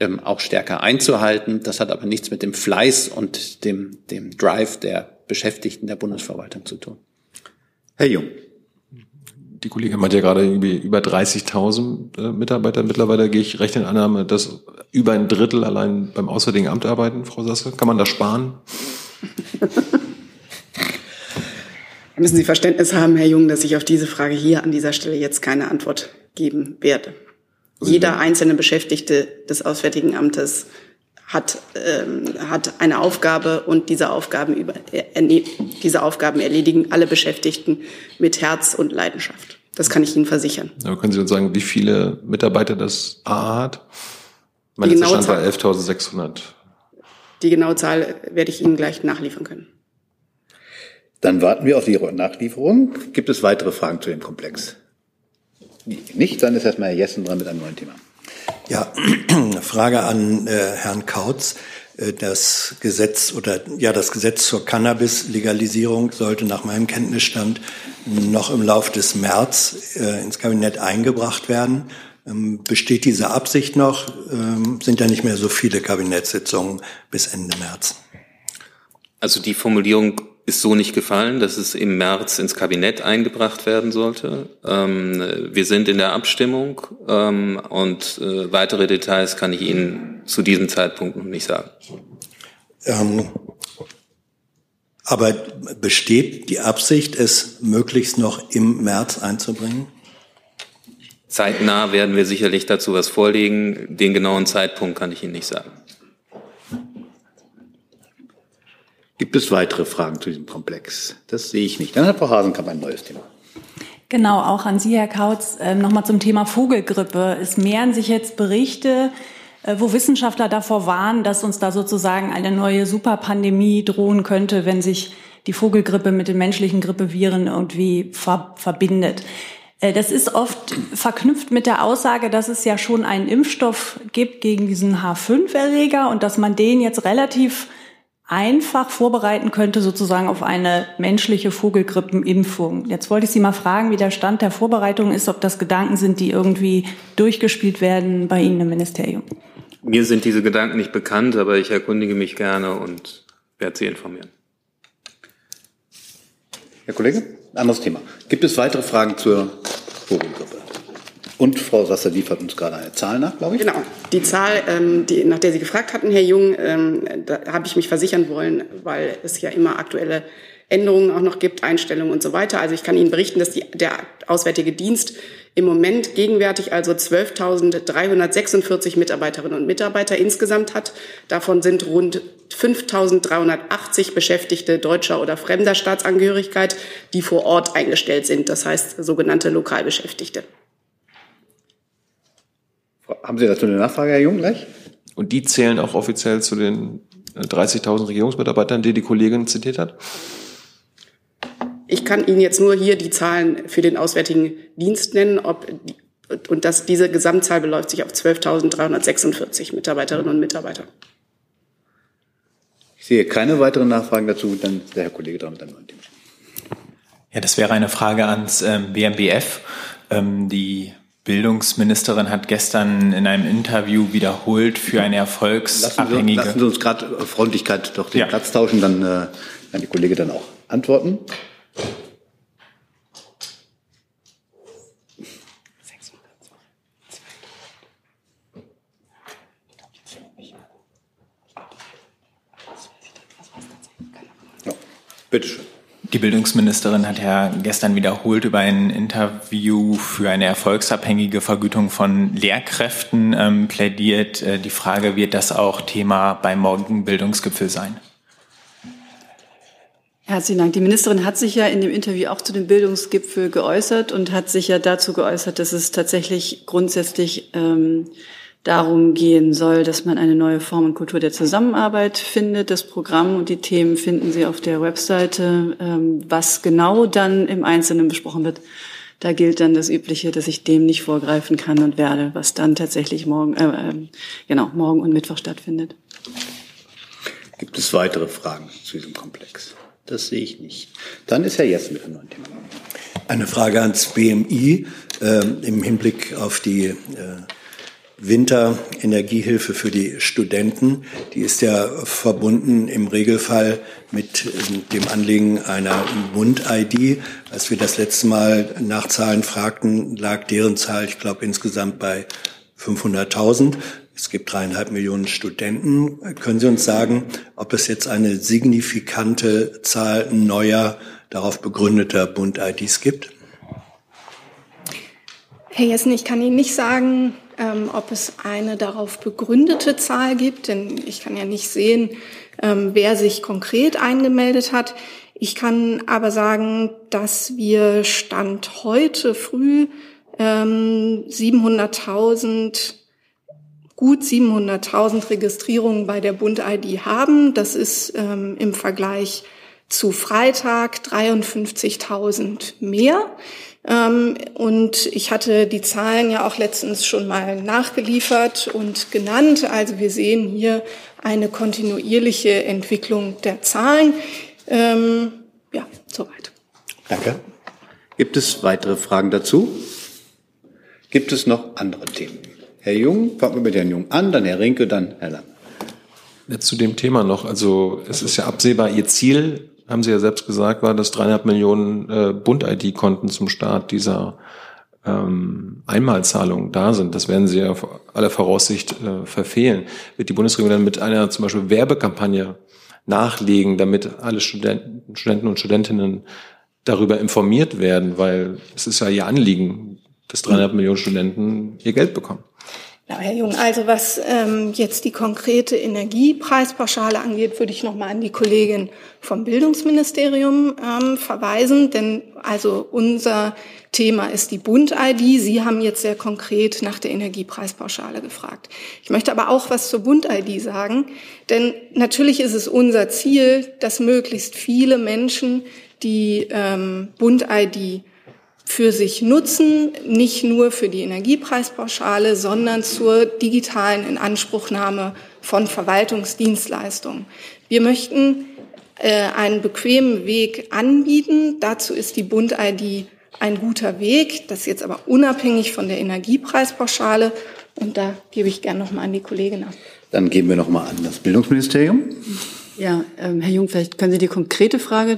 ähm, auch stärker einzuhalten. Das hat aber nichts mit dem Fleiß und dem, dem Drive der Beschäftigten der Bundesverwaltung zu tun. Herr Jung die Kollegin meint ja gerade über 30.000 äh, Mitarbeiter. Mittlerweile gehe ich recht in Annahme, dass über ein Drittel allein beim Auswärtigen Amt arbeiten, Frau Sasse. Kann man da sparen? Da müssen Sie Verständnis haben, Herr Jung, dass ich auf diese Frage hier an dieser Stelle jetzt keine Antwort geben werde. Jeder einzelne Beschäftigte des Auswärtigen Amtes hat, ähm, hat eine Aufgabe und diese Aufgaben, über, äh, diese Aufgaben erledigen alle Beschäftigten mit Herz und Leidenschaft. Das kann ich Ihnen versichern. Aber können Sie uns sagen, wie viele Mitarbeiter das AA hat? Mein letzter Stand war 11.600. Die genaue Zahl werde ich Ihnen gleich nachliefern können. Dann warten wir auf die Nachlieferung. Gibt es weitere Fragen zu dem Komplex? Nicht, dann ist erstmal Herr Jessen dran mit einem neuen Thema. Ja, Frage an äh, Herrn Kautz. Äh, das Gesetz oder ja, das Gesetz zur Cannabis-Legalisierung sollte nach meinem Kenntnisstand noch im Lauf des März äh, ins Kabinett eingebracht werden. Ähm, besteht diese Absicht noch? Ähm, sind ja nicht mehr so viele Kabinettssitzungen bis Ende März. Also die Formulierung ist so nicht gefallen, dass es im März ins Kabinett eingebracht werden sollte. Ähm, wir sind in der Abstimmung ähm, und äh, weitere Details kann ich Ihnen zu diesem Zeitpunkt noch nicht sagen. Ähm, aber besteht die Absicht, es möglichst noch im März einzubringen? Zeitnah werden wir sicherlich dazu was vorlegen. Den genauen Zeitpunkt kann ich Ihnen nicht sagen. Gibt es weitere Fragen zu diesem Komplex? Das sehe ich nicht. Dann hat Frau Hasenkamp ein neues Thema. Genau, auch an Sie, Herr Kautz. Äh, Nochmal zum Thema Vogelgrippe. Es mehren sich jetzt Berichte, äh, wo Wissenschaftler davor warnen, dass uns da sozusagen eine neue Superpandemie drohen könnte, wenn sich die Vogelgrippe mit den menschlichen Grippeviren irgendwie ver verbindet. Äh, das ist oft verknüpft mit der Aussage, dass es ja schon einen Impfstoff gibt gegen diesen H5-Erreger und dass man den jetzt relativ einfach vorbereiten könnte, sozusagen auf eine menschliche Vogelgrippenimpfung. Jetzt wollte ich Sie mal fragen, wie der Stand der Vorbereitung ist, ob das Gedanken sind, die irgendwie durchgespielt werden bei Ihnen im Ministerium. Mir sind diese Gedanken nicht bekannt, aber ich erkundige mich gerne und werde Sie informieren. Herr Kollege, anderes Thema. Gibt es weitere Fragen zur Vogelgrippe? Und Frau Sasser liefert uns gerade eine Zahl nach, glaube ich. Genau. Die Zahl, ähm, die, nach der Sie gefragt hatten, Herr Jung, ähm, da habe ich mich versichern wollen, weil es ja immer aktuelle Änderungen auch noch gibt, Einstellungen und so weiter. Also ich kann Ihnen berichten, dass die, der Auswärtige Dienst im Moment gegenwärtig also 12.346 Mitarbeiterinnen und Mitarbeiter insgesamt hat. Davon sind rund 5.380 Beschäftigte deutscher oder fremder Staatsangehörigkeit, die vor Ort eingestellt sind. Das heißt sogenannte Lokalbeschäftigte. Haben Sie dazu eine Nachfrage, Herr Jung, gleich? Und die zählen auch offiziell zu den 30.000 äh, Regierungsmitarbeitern, die die Kollegin zitiert hat? Ich kann Ihnen jetzt nur hier die Zahlen für den Auswärtigen Dienst nennen, ob, und dass diese Gesamtzahl beläuft sich auf 12.346 Mitarbeiterinnen und Mitarbeiter. Ich sehe keine weiteren Nachfragen dazu, dann ist der Herr Kollege dran mit einem neuen Thema. Ja, das wäre eine Frage ans ähm, BMBF. Ähm, die Bildungsministerin hat gestern in einem Interview wiederholt für eine erfolgsabhängige. Lassen Sie, lassen Sie uns gerade Freundlichkeit doch den ja. Platz tauschen, dann äh, kann die Kollege dann auch antworten. Bitte schön. Die Bildungsministerin hat ja gestern wiederholt über ein Interview für eine erfolgsabhängige Vergütung von Lehrkräften ähm, plädiert. Äh, die Frage, wird das auch Thema beim morgigen Bildungsgipfel sein? Herzlichen Dank. Die Ministerin hat sich ja in dem Interview auch zu dem Bildungsgipfel geäußert und hat sich ja dazu geäußert, dass es tatsächlich grundsätzlich ähm, darum gehen soll, dass man eine neue Form und Kultur der Zusammenarbeit findet. Das Programm und die Themen finden Sie auf der Webseite. Ähm, was genau dann im Einzelnen besprochen wird, da gilt dann das Übliche, dass ich dem nicht vorgreifen kann und werde, was dann tatsächlich morgen, äh, äh, genau, morgen und Mittwoch stattfindet. Gibt es weitere Fragen zu diesem Komplex? Das sehe ich nicht. Dann ist Herr Jessen mit einem neuen Thema. Eine Frage ans BMI äh, im Hinblick auf die äh, Winterenergiehilfe für die Studenten. Die ist ja verbunden im Regelfall mit dem Anlegen einer Bund-ID. Als wir das letzte Mal nach Zahlen fragten, lag deren Zahl, ich glaube, insgesamt bei 500.000. Es gibt dreieinhalb Millionen Studenten. Können Sie uns sagen, ob es jetzt eine signifikante Zahl neuer, darauf begründeter Bund-IDs gibt? Herr Jessen, ich kann Ihnen nicht sagen, ähm, ob es eine darauf begründete Zahl gibt, denn ich kann ja nicht sehen, ähm, wer sich konkret eingemeldet hat. Ich kann aber sagen, dass wir Stand heute früh ähm, 700.000 gut 700.000 Registrierungen bei der Bund-ID haben. Das ist ähm, im Vergleich zu Freitag 53.000 mehr. Ähm, und ich hatte die Zahlen ja auch letztens schon mal nachgeliefert und genannt. Also wir sehen hier eine kontinuierliche Entwicklung der Zahlen. Ähm, ja, soweit. Danke. Gibt es weitere Fragen dazu? Gibt es noch andere Themen? Herr Jung, fangen wir mit Herrn Jung an, dann Herr Rinke, dann Herr Lang. Ja, zu dem Thema noch. Also es ist ja absehbar, Ihr Ziel haben Sie ja selbst gesagt, war, dass dreieinhalb Millionen äh, Bund-ID-Konten zum Start dieser ähm, Einmalzahlung da sind. Das werden Sie ja auf aller Voraussicht äh, verfehlen. Wird die Bundesregierung dann mit einer zum Beispiel Werbekampagne nachlegen, damit alle Studenten, Studenten und Studentinnen darüber informiert werden, weil es ist ja ihr Anliegen, dass dreieinhalb Millionen Studenten ihr Geld bekommen. Ja, Herr Jung, also was ähm, jetzt die konkrete Energiepreispauschale angeht, würde ich nochmal an die Kollegin vom Bildungsministerium ähm, verweisen, denn also unser Thema ist die Bund-ID. Sie haben jetzt sehr konkret nach der Energiepreispauschale gefragt. Ich möchte aber auch was zur Bund-ID sagen, denn natürlich ist es unser Ziel, dass möglichst viele Menschen die ähm, Bund-ID für sich nutzen, nicht nur für die Energiepreispauschale, sondern zur digitalen Inanspruchnahme von Verwaltungsdienstleistungen. Wir möchten äh, einen bequemen Weg anbieten. Dazu ist die Bund-ID ein guter Weg, das jetzt aber unabhängig von der Energiepreispauschale. Und da gebe ich gerne noch mal an die Kollegin ab. Dann geben wir noch mal an das Bildungsministerium. Ja, ähm, Herr Jung, vielleicht können Sie die konkrete Frage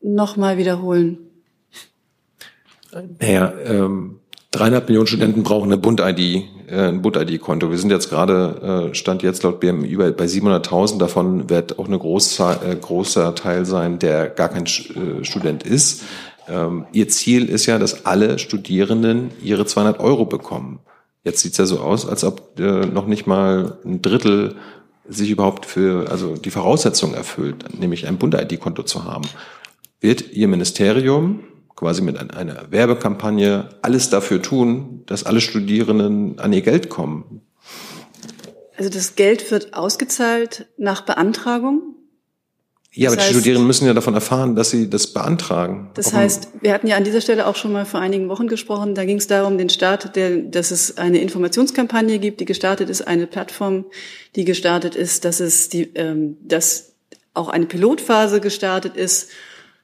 noch mal wiederholen. Naja, ähm, dreieinhalb Millionen Studenten brauchen eine Bund-ID, äh, ein Bund-ID-Konto. Wir sind jetzt gerade, äh, stand jetzt laut BMI bei, bei 700.000. Davon wird auch ein äh, großer Teil sein, der gar kein äh, Student ist. Ähm, ihr Ziel ist ja, dass alle Studierenden ihre 200 Euro bekommen. Jetzt sieht's ja so aus, als ob äh, noch nicht mal ein Drittel sich überhaupt für, also die Voraussetzungen erfüllt, nämlich ein Bund-ID-Konto zu haben. Wird Ihr Ministerium quasi mit einer Werbekampagne alles dafür tun, dass alle Studierenden an ihr Geld kommen? Also das Geld wird ausgezahlt nach Beantragung. Ja, das aber die Studierenden müssen ja davon erfahren, dass sie das beantragen. Das heißt, wir hatten ja an dieser Stelle auch schon mal vor einigen Wochen gesprochen. Da ging es darum, den Start, der, dass es eine Informationskampagne gibt, die gestartet ist, eine Plattform, die gestartet ist, dass es die, ähm, dass auch eine Pilotphase gestartet ist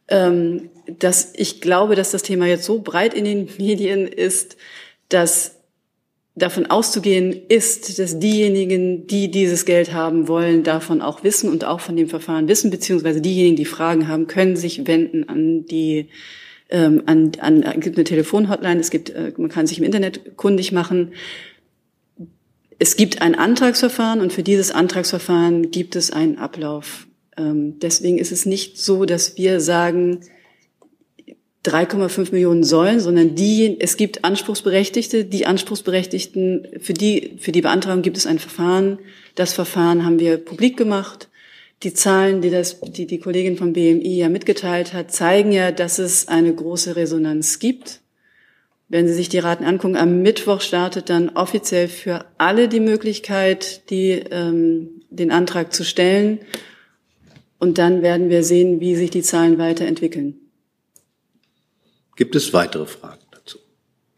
ähm, dass ich glaube, dass das Thema jetzt so breit in den Medien ist, dass davon auszugehen ist, dass diejenigen, die dieses Geld haben wollen, davon auch wissen und auch von dem Verfahren wissen, beziehungsweise diejenigen, die Fragen haben, können sich wenden an die ähm, an, an es gibt eine Telefonhotline, es gibt, äh, man kann sich im Internet kundig machen. Es gibt ein Antragsverfahren und für dieses Antragsverfahren gibt es einen Ablauf. Ähm, deswegen ist es nicht so, dass wir sagen, 3,5 Millionen sollen, sondern die, es gibt Anspruchsberechtigte, die Anspruchsberechtigten, für die, für die Beantragung gibt es ein Verfahren. Das Verfahren haben wir publik gemacht. Die Zahlen, die das, die, die Kollegin vom BMI ja mitgeteilt hat, zeigen ja, dass es eine große Resonanz gibt. Wenn Sie sich die Raten angucken, am Mittwoch startet dann offiziell für alle die Möglichkeit, die, ähm, den Antrag zu stellen. Und dann werden wir sehen, wie sich die Zahlen weiterentwickeln. Gibt es weitere Fragen dazu?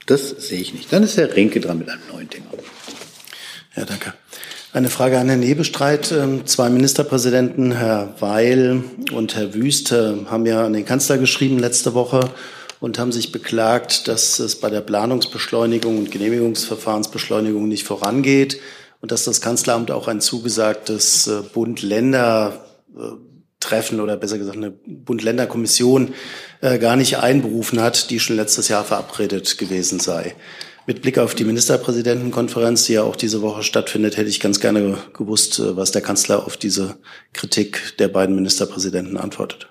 Das sehe ich nicht. Dann ist Herr Rinke dran mit einem neuen Thema. Ja, danke. Eine Frage an Herrn Nebestreit. Ähm, zwei Ministerpräsidenten, Herr Weil und Herr Wüst, äh, haben ja an den Kanzler geschrieben letzte Woche und haben sich beklagt, dass es bei der Planungsbeschleunigung und Genehmigungsverfahrensbeschleunigung nicht vorangeht und dass das Kanzleramt auch ein zugesagtes äh, Bund-Länder äh, Treffen oder besser gesagt eine Bund-Länder-Kommission äh, gar nicht einberufen hat, die schon letztes Jahr verabredet gewesen sei. Mit Blick auf die Ministerpräsidentenkonferenz, die ja auch diese Woche stattfindet, hätte ich ganz gerne gewusst, äh, was der Kanzler auf diese Kritik der beiden Ministerpräsidenten antwortet.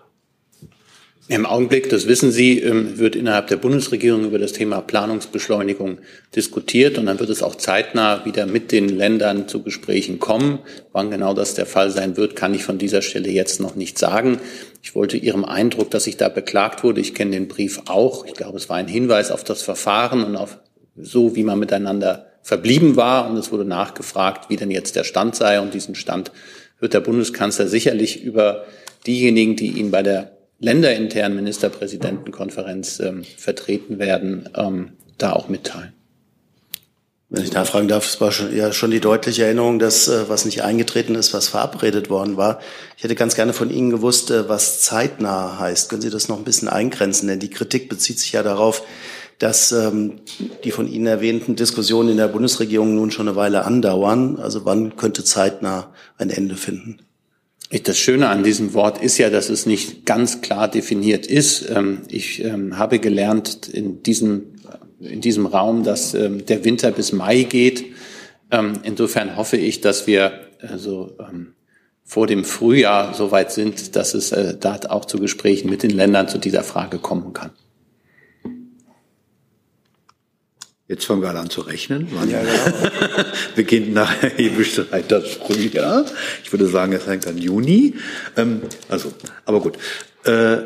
Im Augenblick, das wissen Sie, ähm, wird innerhalb der Bundesregierung über das Thema Planungsbeschleunigung diskutiert und dann wird es auch zeitnah wieder mit den Ländern zu Gesprächen kommen. Wann genau das der Fall sein wird, kann ich von dieser Stelle jetzt noch nicht sagen. Ich wollte Ihrem Eindruck, dass ich da beklagt wurde, ich kenne den Brief auch. Ich glaube, es war ein Hinweis auf das Verfahren und auf so, wie man miteinander verblieben war und es wurde nachgefragt, wie denn jetzt der Stand sei und diesen Stand wird der Bundeskanzler sicherlich über diejenigen, die ihn bei der länderinternen Ministerpräsidentenkonferenz ähm, vertreten werden, ähm, da auch mitteilen. Wenn ich nachfragen darf, es war schon, ja schon die deutliche Erinnerung, dass äh, was nicht eingetreten ist, was verabredet worden war. Ich hätte ganz gerne von Ihnen gewusst, äh, was zeitnah heißt. Können Sie das noch ein bisschen eingrenzen? Denn die Kritik bezieht sich ja darauf, dass ähm, die von Ihnen erwähnten Diskussionen in der Bundesregierung nun schon eine Weile andauern. Also wann könnte zeitnah ein Ende finden? Das Schöne an diesem Wort ist ja, dass es nicht ganz klar definiert ist. Ähm, ich ähm, habe gelernt in diesem, in diesem Raum, dass ähm, der Winter bis Mai geht. Insofern hoffe ich, dass wir also vor dem Frühjahr so weit sind, dass es äh, da auch zu Gesprächen mit den Ländern zu dieser Frage kommen kann. Jetzt fangen wir an zu rechnen. Wann ja, genau. beginnt nach Hebestreit das Frühjahr? Ich würde sagen, es hängt an Juni. Ähm, also, aber gut. Äh,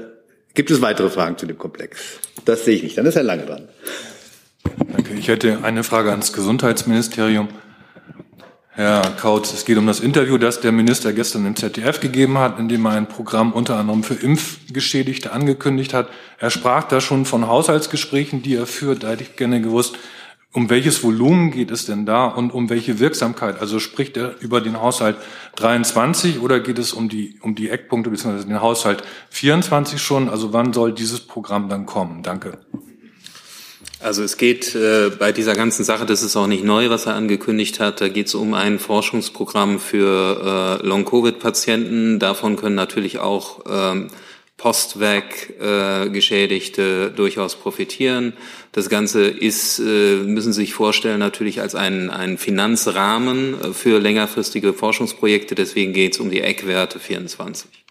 gibt es weitere Fragen zu dem Komplex? Das sehe ich nicht. Dann ist Herr Lange dran. Danke. Ich hätte eine Frage ans Gesundheitsministerium. Herr Kautz, es geht um das Interview, das der Minister gestern im ZDF gegeben hat, in dem er ein Programm unter anderem für Impfgeschädigte angekündigt hat. Er sprach da schon von Haushaltsgesprächen, die er führt. Da hätte ich gerne gewusst, um welches Volumen geht es denn da und um welche Wirksamkeit? Also spricht er über den Haushalt 23 oder geht es um die, um die Eckpunkte bzw. den Haushalt 24 schon? Also wann soll dieses Programm dann kommen? Danke. Also es geht äh, bei dieser ganzen Sache, das ist auch nicht neu, was er angekündigt hat, da geht es um ein Forschungsprogramm für äh, Long-Covid-Patienten. Davon können natürlich auch ähm, Postweg-Geschädigte äh, durchaus profitieren. Das Ganze ist, äh, müssen Sie sich vorstellen, natürlich als ein, ein Finanzrahmen äh, für längerfristige Forschungsprojekte. Deswegen geht es um die Eckwerte 24.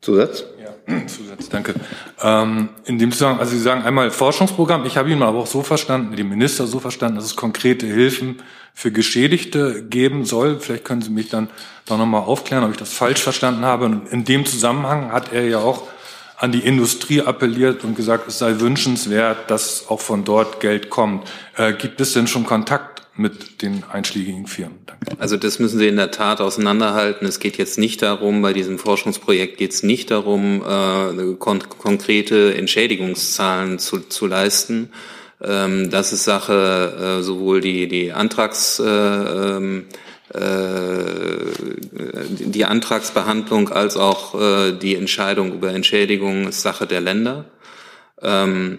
Zusatz? Ja, Zusatz, danke. Ähm, in dem Zusammenhang, also Sie sagen einmal Forschungsprogramm, ich habe ihn aber auch so verstanden, den Minister so verstanden, dass es konkrete Hilfen für Geschädigte geben soll. Vielleicht können Sie mich dann doch nochmal aufklären, ob ich das falsch verstanden habe. Und in dem Zusammenhang hat er ja auch an die Industrie appelliert und gesagt, es sei wünschenswert, dass auch von dort Geld kommt. Äh, gibt es denn schon Kontakt mit den einschlägigen Firmen? Danke. Also das müssen Sie in der Tat auseinanderhalten. Es geht jetzt nicht darum, bei diesem Forschungsprojekt geht es nicht darum, äh, kon konkrete Entschädigungszahlen zu, zu leisten. Ähm, das ist Sache äh, sowohl die, die Antrags äh, ähm, die Antragsbehandlung als auch die Entscheidung über Entschädigung ist Sache der Länder. Ähm,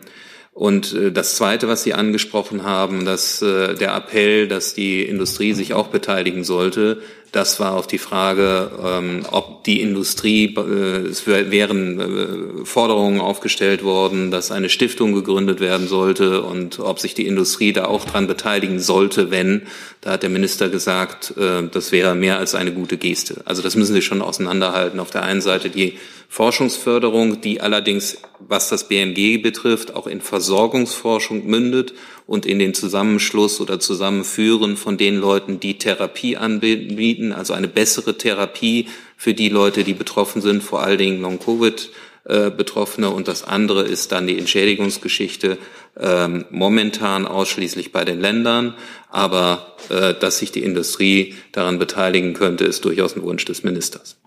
und äh, das Zweite, was Sie angesprochen haben, dass äh, der Appell, dass die Industrie sich auch beteiligen sollte, das war auf die Frage, ähm, ob die Industrie, äh, es wären Forderungen aufgestellt worden, dass eine Stiftung gegründet werden sollte und ob sich die Industrie da auch dran beteiligen sollte, wenn. Da hat der Minister gesagt, das wäre mehr als eine gute Geste. Also das müssen Sie schon auseinanderhalten. Auf der einen Seite die Forschungsförderung, die allerdings, was das BMG betrifft, auch in Versorgungsforschung mündet und in den Zusammenschluss oder Zusammenführen von den Leuten, die Therapie anbieten, also eine bessere Therapie für die Leute, die betroffen sind, vor allen Dingen Long-Covid. Betroffene und das andere ist dann die Entschädigungsgeschichte ähm, momentan ausschließlich bei den Ländern, aber äh, dass sich die Industrie daran beteiligen könnte, ist durchaus ein Wunsch des Ministers.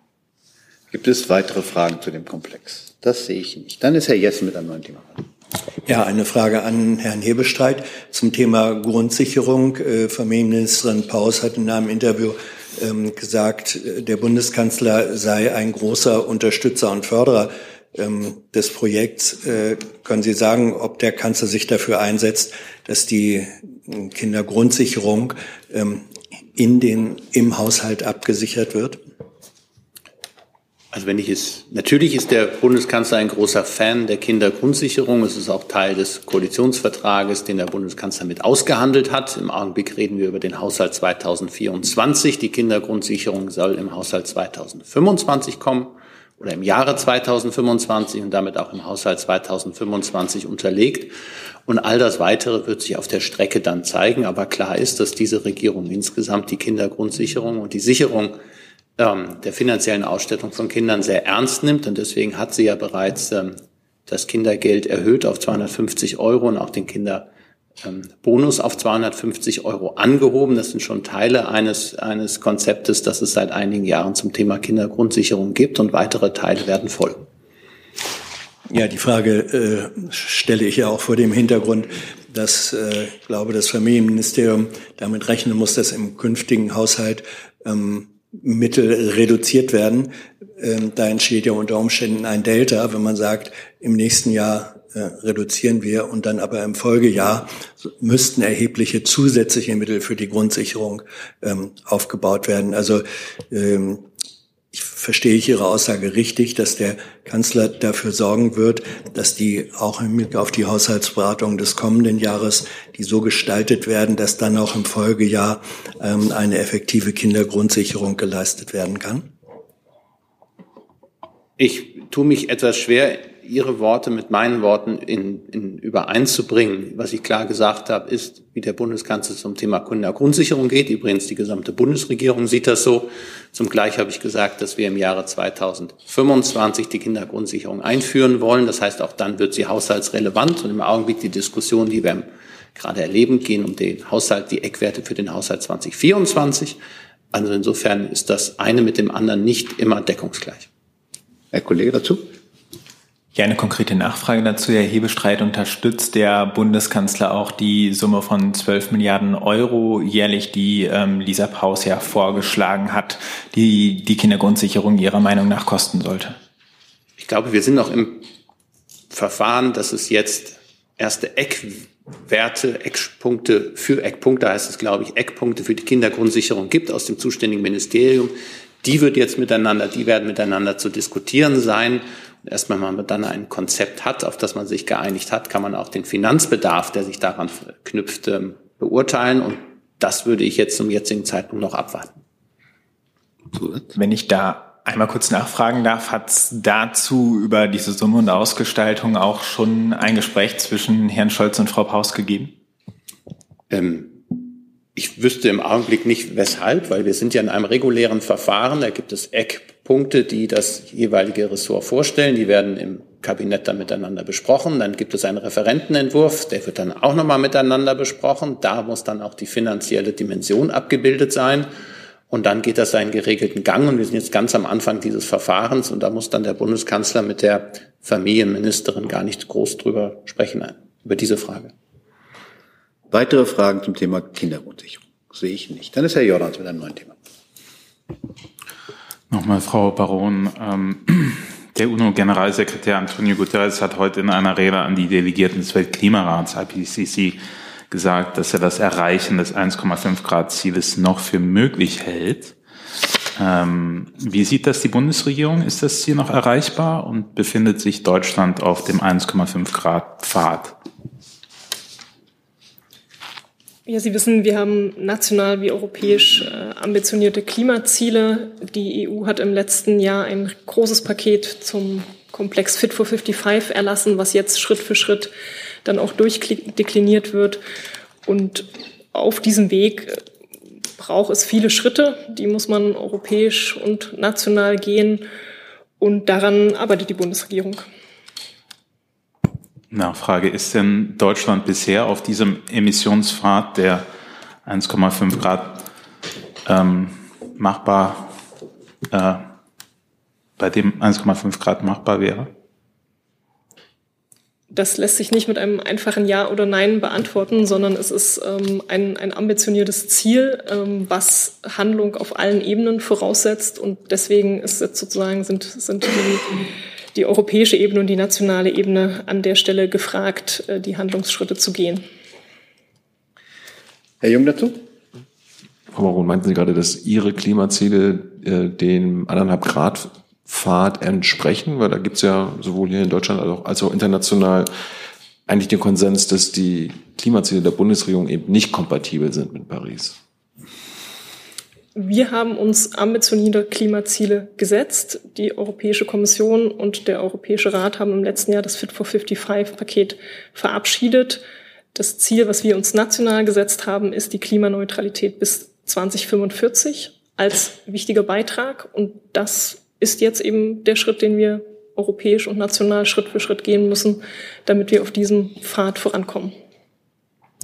Gibt es weitere Fragen zu dem Komplex? Das sehe ich nicht. Dann ist Herr Jessen mit einem neuen Thema. Ja, eine Frage an Herrn Hebestreit zum Thema Grundsicherung. Äh, Familienministerin Paus hat in einem Interview ähm, gesagt, äh, der Bundeskanzler sei ein großer Unterstützer und Förderer ähm, des Projekts. Äh, können Sie sagen, ob der Kanzler sich dafür einsetzt, dass die Kindergrundsicherung ähm, in den, im Haushalt abgesichert wird? Also wenn ich es, natürlich ist der Bundeskanzler ein großer Fan der Kindergrundsicherung. Es ist auch Teil des Koalitionsvertrages, den der Bundeskanzler mit ausgehandelt hat. Im Augenblick reden wir über den Haushalt 2024. Die Kindergrundsicherung soll im Haushalt 2025 kommen oder im Jahre 2025 und damit auch im Haushalt 2025 unterlegt. Und all das Weitere wird sich auf der Strecke dann zeigen. Aber klar ist, dass diese Regierung insgesamt die Kindergrundsicherung und die Sicherung ähm, der finanziellen Ausstattung von Kindern sehr ernst nimmt. Und deswegen hat sie ja bereits ähm, das Kindergeld erhöht auf 250 Euro und auch den Kinderbonus auf 250 Euro angehoben. Das sind schon Teile eines, eines Konzeptes, das es seit einigen Jahren zum Thema Kindergrundsicherung gibt und weitere Teile werden folgen. Ja, die Frage äh, stelle ich ja auch vor dem Hintergrund, dass äh, ich glaube, das Familienministerium damit rechnen muss, dass im künftigen Haushalt ähm, Mittel reduziert werden. Ähm, da entsteht ja unter Umständen ein Delta, wenn man sagt, im nächsten Jahr äh, reduzieren wir und dann aber im Folgejahr müssten erhebliche zusätzliche Mittel für die Grundsicherung ähm, aufgebaut werden. Also ähm, ich verstehe ich Ihre Aussage richtig, dass der Kanzler dafür sorgen wird, dass die auch im Blick auf die Haushaltsberatung des kommenden Jahres, die so gestaltet werden, dass dann auch im Folgejahr ähm, eine effektive Kindergrundsicherung geleistet werden kann? Ich tue mich etwas schwer, Ihre Worte mit meinen Worten in, in übereinzubringen. Was ich klar gesagt habe, ist, wie der Bundeskanzler zum Thema Kindergrundsicherung geht. Übrigens, die gesamte Bundesregierung sieht das so. Zum Gleich habe ich gesagt, dass wir im Jahre 2025 die Kindergrundsicherung einführen wollen. Das heißt, auch dann wird sie haushaltsrelevant. Und im Augenblick die Diskussion, die wir gerade erleben, gehen um den Haushalt, die Eckwerte für den Haushalt 2024. Also insofern ist das eine mit dem anderen nicht immer deckungsgleich. Herr Kollege dazu? Ja, eine konkrete Nachfrage dazu. Herr Hebestreit unterstützt der Bundeskanzler auch die Summe von 12 Milliarden Euro jährlich, die ähm, Lisa Paus ja vorgeschlagen hat, die die Kindergrundsicherung Ihrer Meinung nach kosten sollte? Ich glaube, wir sind noch im Verfahren, dass es jetzt erste Eckwerte, Eckpunkte für Eckpunkte heißt es, glaube ich, Eckpunkte für die Kindergrundsicherung gibt aus dem zuständigen Ministerium. Die wird jetzt miteinander, die werden miteinander zu diskutieren sein erstmal man dann ein Konzept hat, auf das man sich geeinigt hat, kann man auch den Finanzbedarf, der sich daran knüpft, ähm, beurteilen. Und das würde ich jetzt zum jetzigen Zeitpunkt noch abwarten. Wenn ich da einmal kurz nachfragen darf, hat es dazu über diese Summe und Ausgestaltung auch schon ein Gespräch zwischen Herrn Scholz und Frau Paus gegeben? Ähm, ich wüsste im Augenblick nicht weshalb, weil wir sind ja in einem regulären Verfahren. Da gibt es Eckpunkte, die das jeweilige Ressort vorstellen. Die werden im Kabinett dann miteinander besprochen. Dann gibt es einen Referentenentwurf, der wird dann auch nochmal miteinander besprochen. Da muss dann auch die finanzielle Dimension abgebildet sein. Und dann geht das seinen geregelten Gang. Und wir sind jetzt ganz am Anfang dieses Verfahrens. Und da muss dann der Bundeskanzler mit der Familienministerin gar nicht groß drüber sprechen, über diese Frage. Weitere Fragen zum Thema Kindergrundsicherung? Sehe ich nicht. Dann ist Herr Jordans mit einem neuen Thema. Nochmal, Frau Baron. Ähm, der UNO-Generalsekretär Antonio Guterres hat heute in einer Rede an die Delegierten des Weltklimarats IPCC gesagt, dass er das Erreichen des 1,5 Grad Zieles noch für möglich hält. Ähm, wie sieht das die Bundesregierung? Ist das Ziel noch erreichbar und befindet sich Deutschland auf dem 1,5 Grad Pfad? Ja, Sie wissen, wir haben national wie europäisch äh, ambitionierte Klimaziele. Die EU hat im letzten Jahr ein großes Paket zum Komplex Fit for 55 erlassen, was jetzt Schritt für Schritt dann auch durchdekliniert wird. Und auf diesem Weg äh, braucht es viele Schritte, die muss man europäisch und national gehen. Und daran arbeitet die Bundesregierung. Nachfrage, ist denn Deutschland bisher auf diesem Emissionspfad der 1,5 Grad ähm, machbar, äh, bei dem 1,5 Grad machbar wäre? Das lässt sich nicht mit einem einfachen Ja oder Nein beantworten, sondern es ist ähm, ein, ein ambitioniertes Ziel, ähm, was Handlung auf allen Ebenen voraussetzt. Und deswegen ist jetzt sozusagen sind, sind die die europäische Ebene und die nationale Ebene an der Stelle gefragt, äh, die Handlungsschritte zu gehen. Herr Jung dazu? Frau Baron, meinten Sie gerade, dass Ihre Klimaziele äh, dem anderthalb Grad Pfad entsprechen? Weil da gibt es ja sowohl hier in Deutschland als auch, als auch international eigentlich den Konsens, dass die Klimaziele der Bundesregierung eben nicht kompatibel sind mit Paris. Wir haben uns ambitionierte Klimaziele gesetzt. Die Europäische Kommission und der Europäische Rat haben im letzten Jahr das Fit for 55-Paket verabschiedet. Das Ziel, was wir uns national gesetzt haben, ist die Klimaneutralität bis 2045 als wichtiger Beitrag. Und das ist jetzt eben der Schritt, den wir europäisch und national Schritt für Schritt gehen müssen, damit wir auf diesem Pfad vorankommen.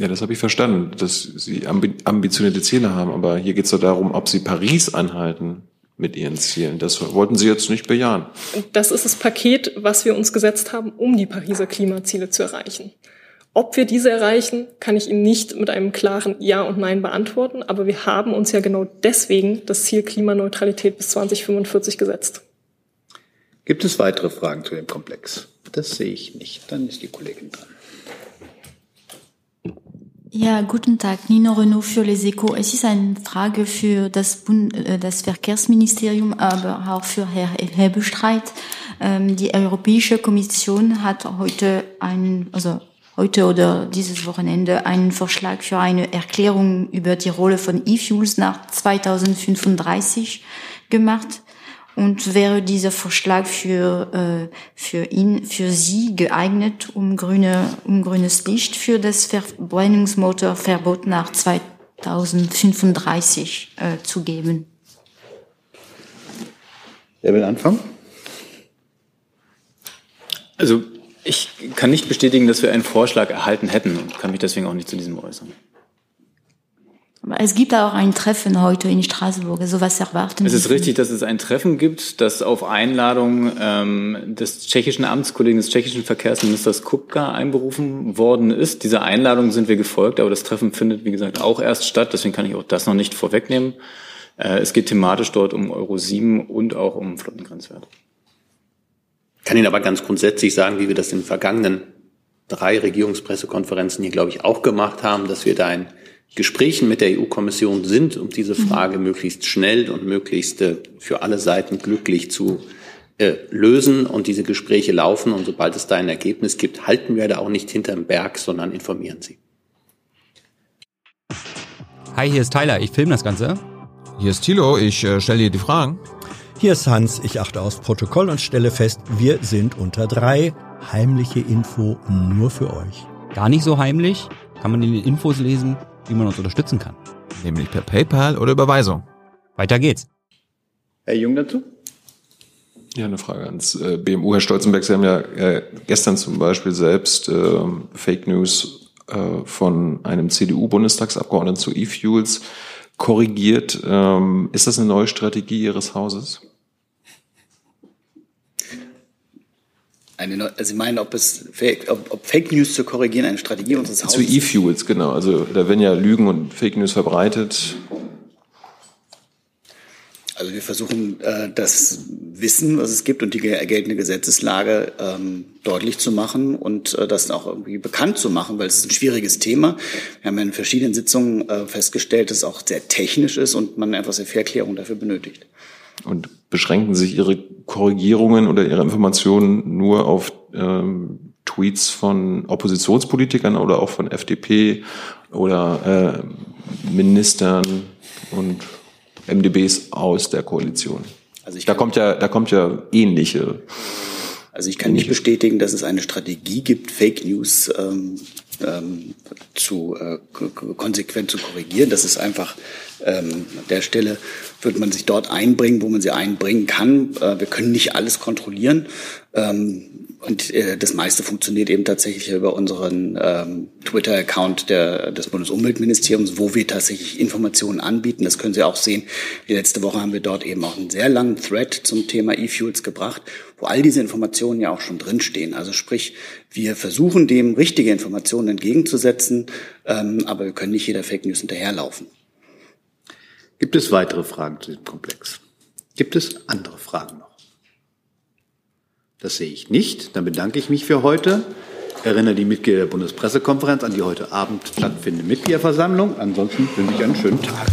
Ja, das habe ich verstanden, dass Sie ambitionierte Ziele haben, aber hier geht es doch darum, ob Sie Paris anhalten mit Ihren Zielen. Das wollten Sie jetzt nicht bejahen. Das ist das Paket, was wir uns gesetzt haben, um die Pariser Klimaziele zu erreichen. Ob wir diese erreichen, kann ich Ihnen nicht mit einem klaren Ja und Nein beantworten, aber wir haben uns ja genau deswegen das Ziel Klimaneutralität bis 2045 gesetzt. Gibt es weitere Fragen zu dem Komplex? Das sehe ich nicht. Dann ist die Kollegin dran. Ja, guten Tag, Nino Renault für Les Echos. Es ist eine Frage für das, Bund, äh, das Verkehrsministerium, aber auch für Herr Hebestreit. Ähm, die Europäische Kommission hat heute einen, also heute oder dieses Wochenende einen Vorschlag für eine Erklärung über die Rolle von E-Fuels nach 2035 gemacht. Und wäre dieser Vorschlag für, äh, für ihn, für Sie geeignet, um grüne, um grünes Licht für das Verbrennungsmotorverbot nach 2035 äh, zu geben? Wer will anfangen? Also ich kann nicht bestätigen, dass wir einen Vorschlag erhalten hätten und kann mich deswegen auch nicht zu diesem äußern. Es gibt auch ein Treffen heute in Straßburg. So was erwarten Es ist richtig, dass es ein Treffen gibt, das auf Einladung ähm, des tschechischen Amtskollegen des tschechischen Verkehrsministers Kupka einberufen worden ist. Dieser Einladung sind wir gefolgt, aber das Treffen findet, wie gesagt, auch erst statt. Deswegen kann ich auch das noch nicht vorwegnehmen. Äh, es geht thematisch dort um Euro 7 und auch um Flottengrenzwert. Ich kann Ihnen aber ganz grundsätzlich sagen, wie wir das in den vergangenen drei Regierungspressekonferenzen hier, glaube ich, auch gemacht haben, dass wir da ein Gesprächen mit der EU-Kommission sind, um diese mhm. Frage mhm. möglichst schnell und möglichst äh, für alle Seiten glücklich zu äh, lösen. Und diese Gespräche laufen. Und sobald es da ein Ergebnis gibt, halten wir da auch nicht hinterm Berg, sondern informieren Sie. Hi, hier ist Tyler. Ich filme das Ganze. Hier ist Thilo. Ich äh, stelle dir die Fragen. Hier ist Hans. Ich achte aufs Protokoll und stelle fest, wir sind unter drei. Heimliche Info nur für euch. Gar nicht so heimlich. Kann man in den Infos lesen wie man uns unterstützen kann. Nämlich per PayPal oder Überweisung. Weiter geht's. Herr Jung dazu? Ja, eine Frage ans äh, BMU. Herr Stolzenberg, Sie haben ja äh, gestern zum Beispiel selbst äh, Fake News von einem CDU-Bundestagsabgeordneten zu E-Fuels korrigiert. Ähm, ist das eine neue Strategie Ihres Hauses? Eine, also Sie meinen, ob, es Fake, ob, ob Fake News zu korrigieren eine Strategie unseres Hauses Zu E-Fuels, genau. Also da werden ja Lügen und Fake News verbreitet. Also wir versuchen äh, das Wissen, was es gibt und die geltende Gesetzeslage ähm, deutlich zu machen und äh, das auch irgendwie bekannt zu machen, weil es ist ein schwieriges Thema. Wir haben ja in verschiedenen Sitzungen äh, festgestellt, dass es auch sehr technisch ist und man einfach sehr viel Erklärung dafür benötigt. Und beschränken sich Ihre Korrigierungen oder Ihre Informationen nur auf ähm, Tweets von Oppositionspolitikern oder auch von FDP oder äh, Ministern und MDBs aus der Koalition. Also ich da kommt ja, da kommt ja ähnliche. Also ich kann nicht bestätigen, dass es eine Strategie gibt, Fake News ähm, ähm, zu äh, konsequent zu korrigieren. Das ist einfach ähm, an der Stelle wird man sich dort einbringen, wo man sie einbringen kann. Äh, wir können nicht alles kontrollieren. Ähm, und äh, das meiste funktioniert eben tatsächlich über unseren ähm, Twitter-Account des Bundesumweltministeriums, wo wir tatsächlich Informationen anbieten. Das können Sie auch sehen. Die letzte Woche haben wir dort eben auch einen sehr langen Thread zum Thema E-Fuels gebracht, wo all diese Informationen ja auch schon drinstehen. Also sprich, wir versuchen dem richtige Informationen entgegenzusetzen, ähm, aber wir können nicht jeder Fake News hinterherlaufen. Gibt es weitere Fragen zu diesem Komplex? Gibt es andere Fragen noch? Das sehe ich nicht. Dann bedanke ich mich für heute. Erinnere die Mitglieder der Bundespressekonferenz an die heute Abend stattfindende Mitgliederversammlung. Ansonsten wünsche ich einen schönen Tag.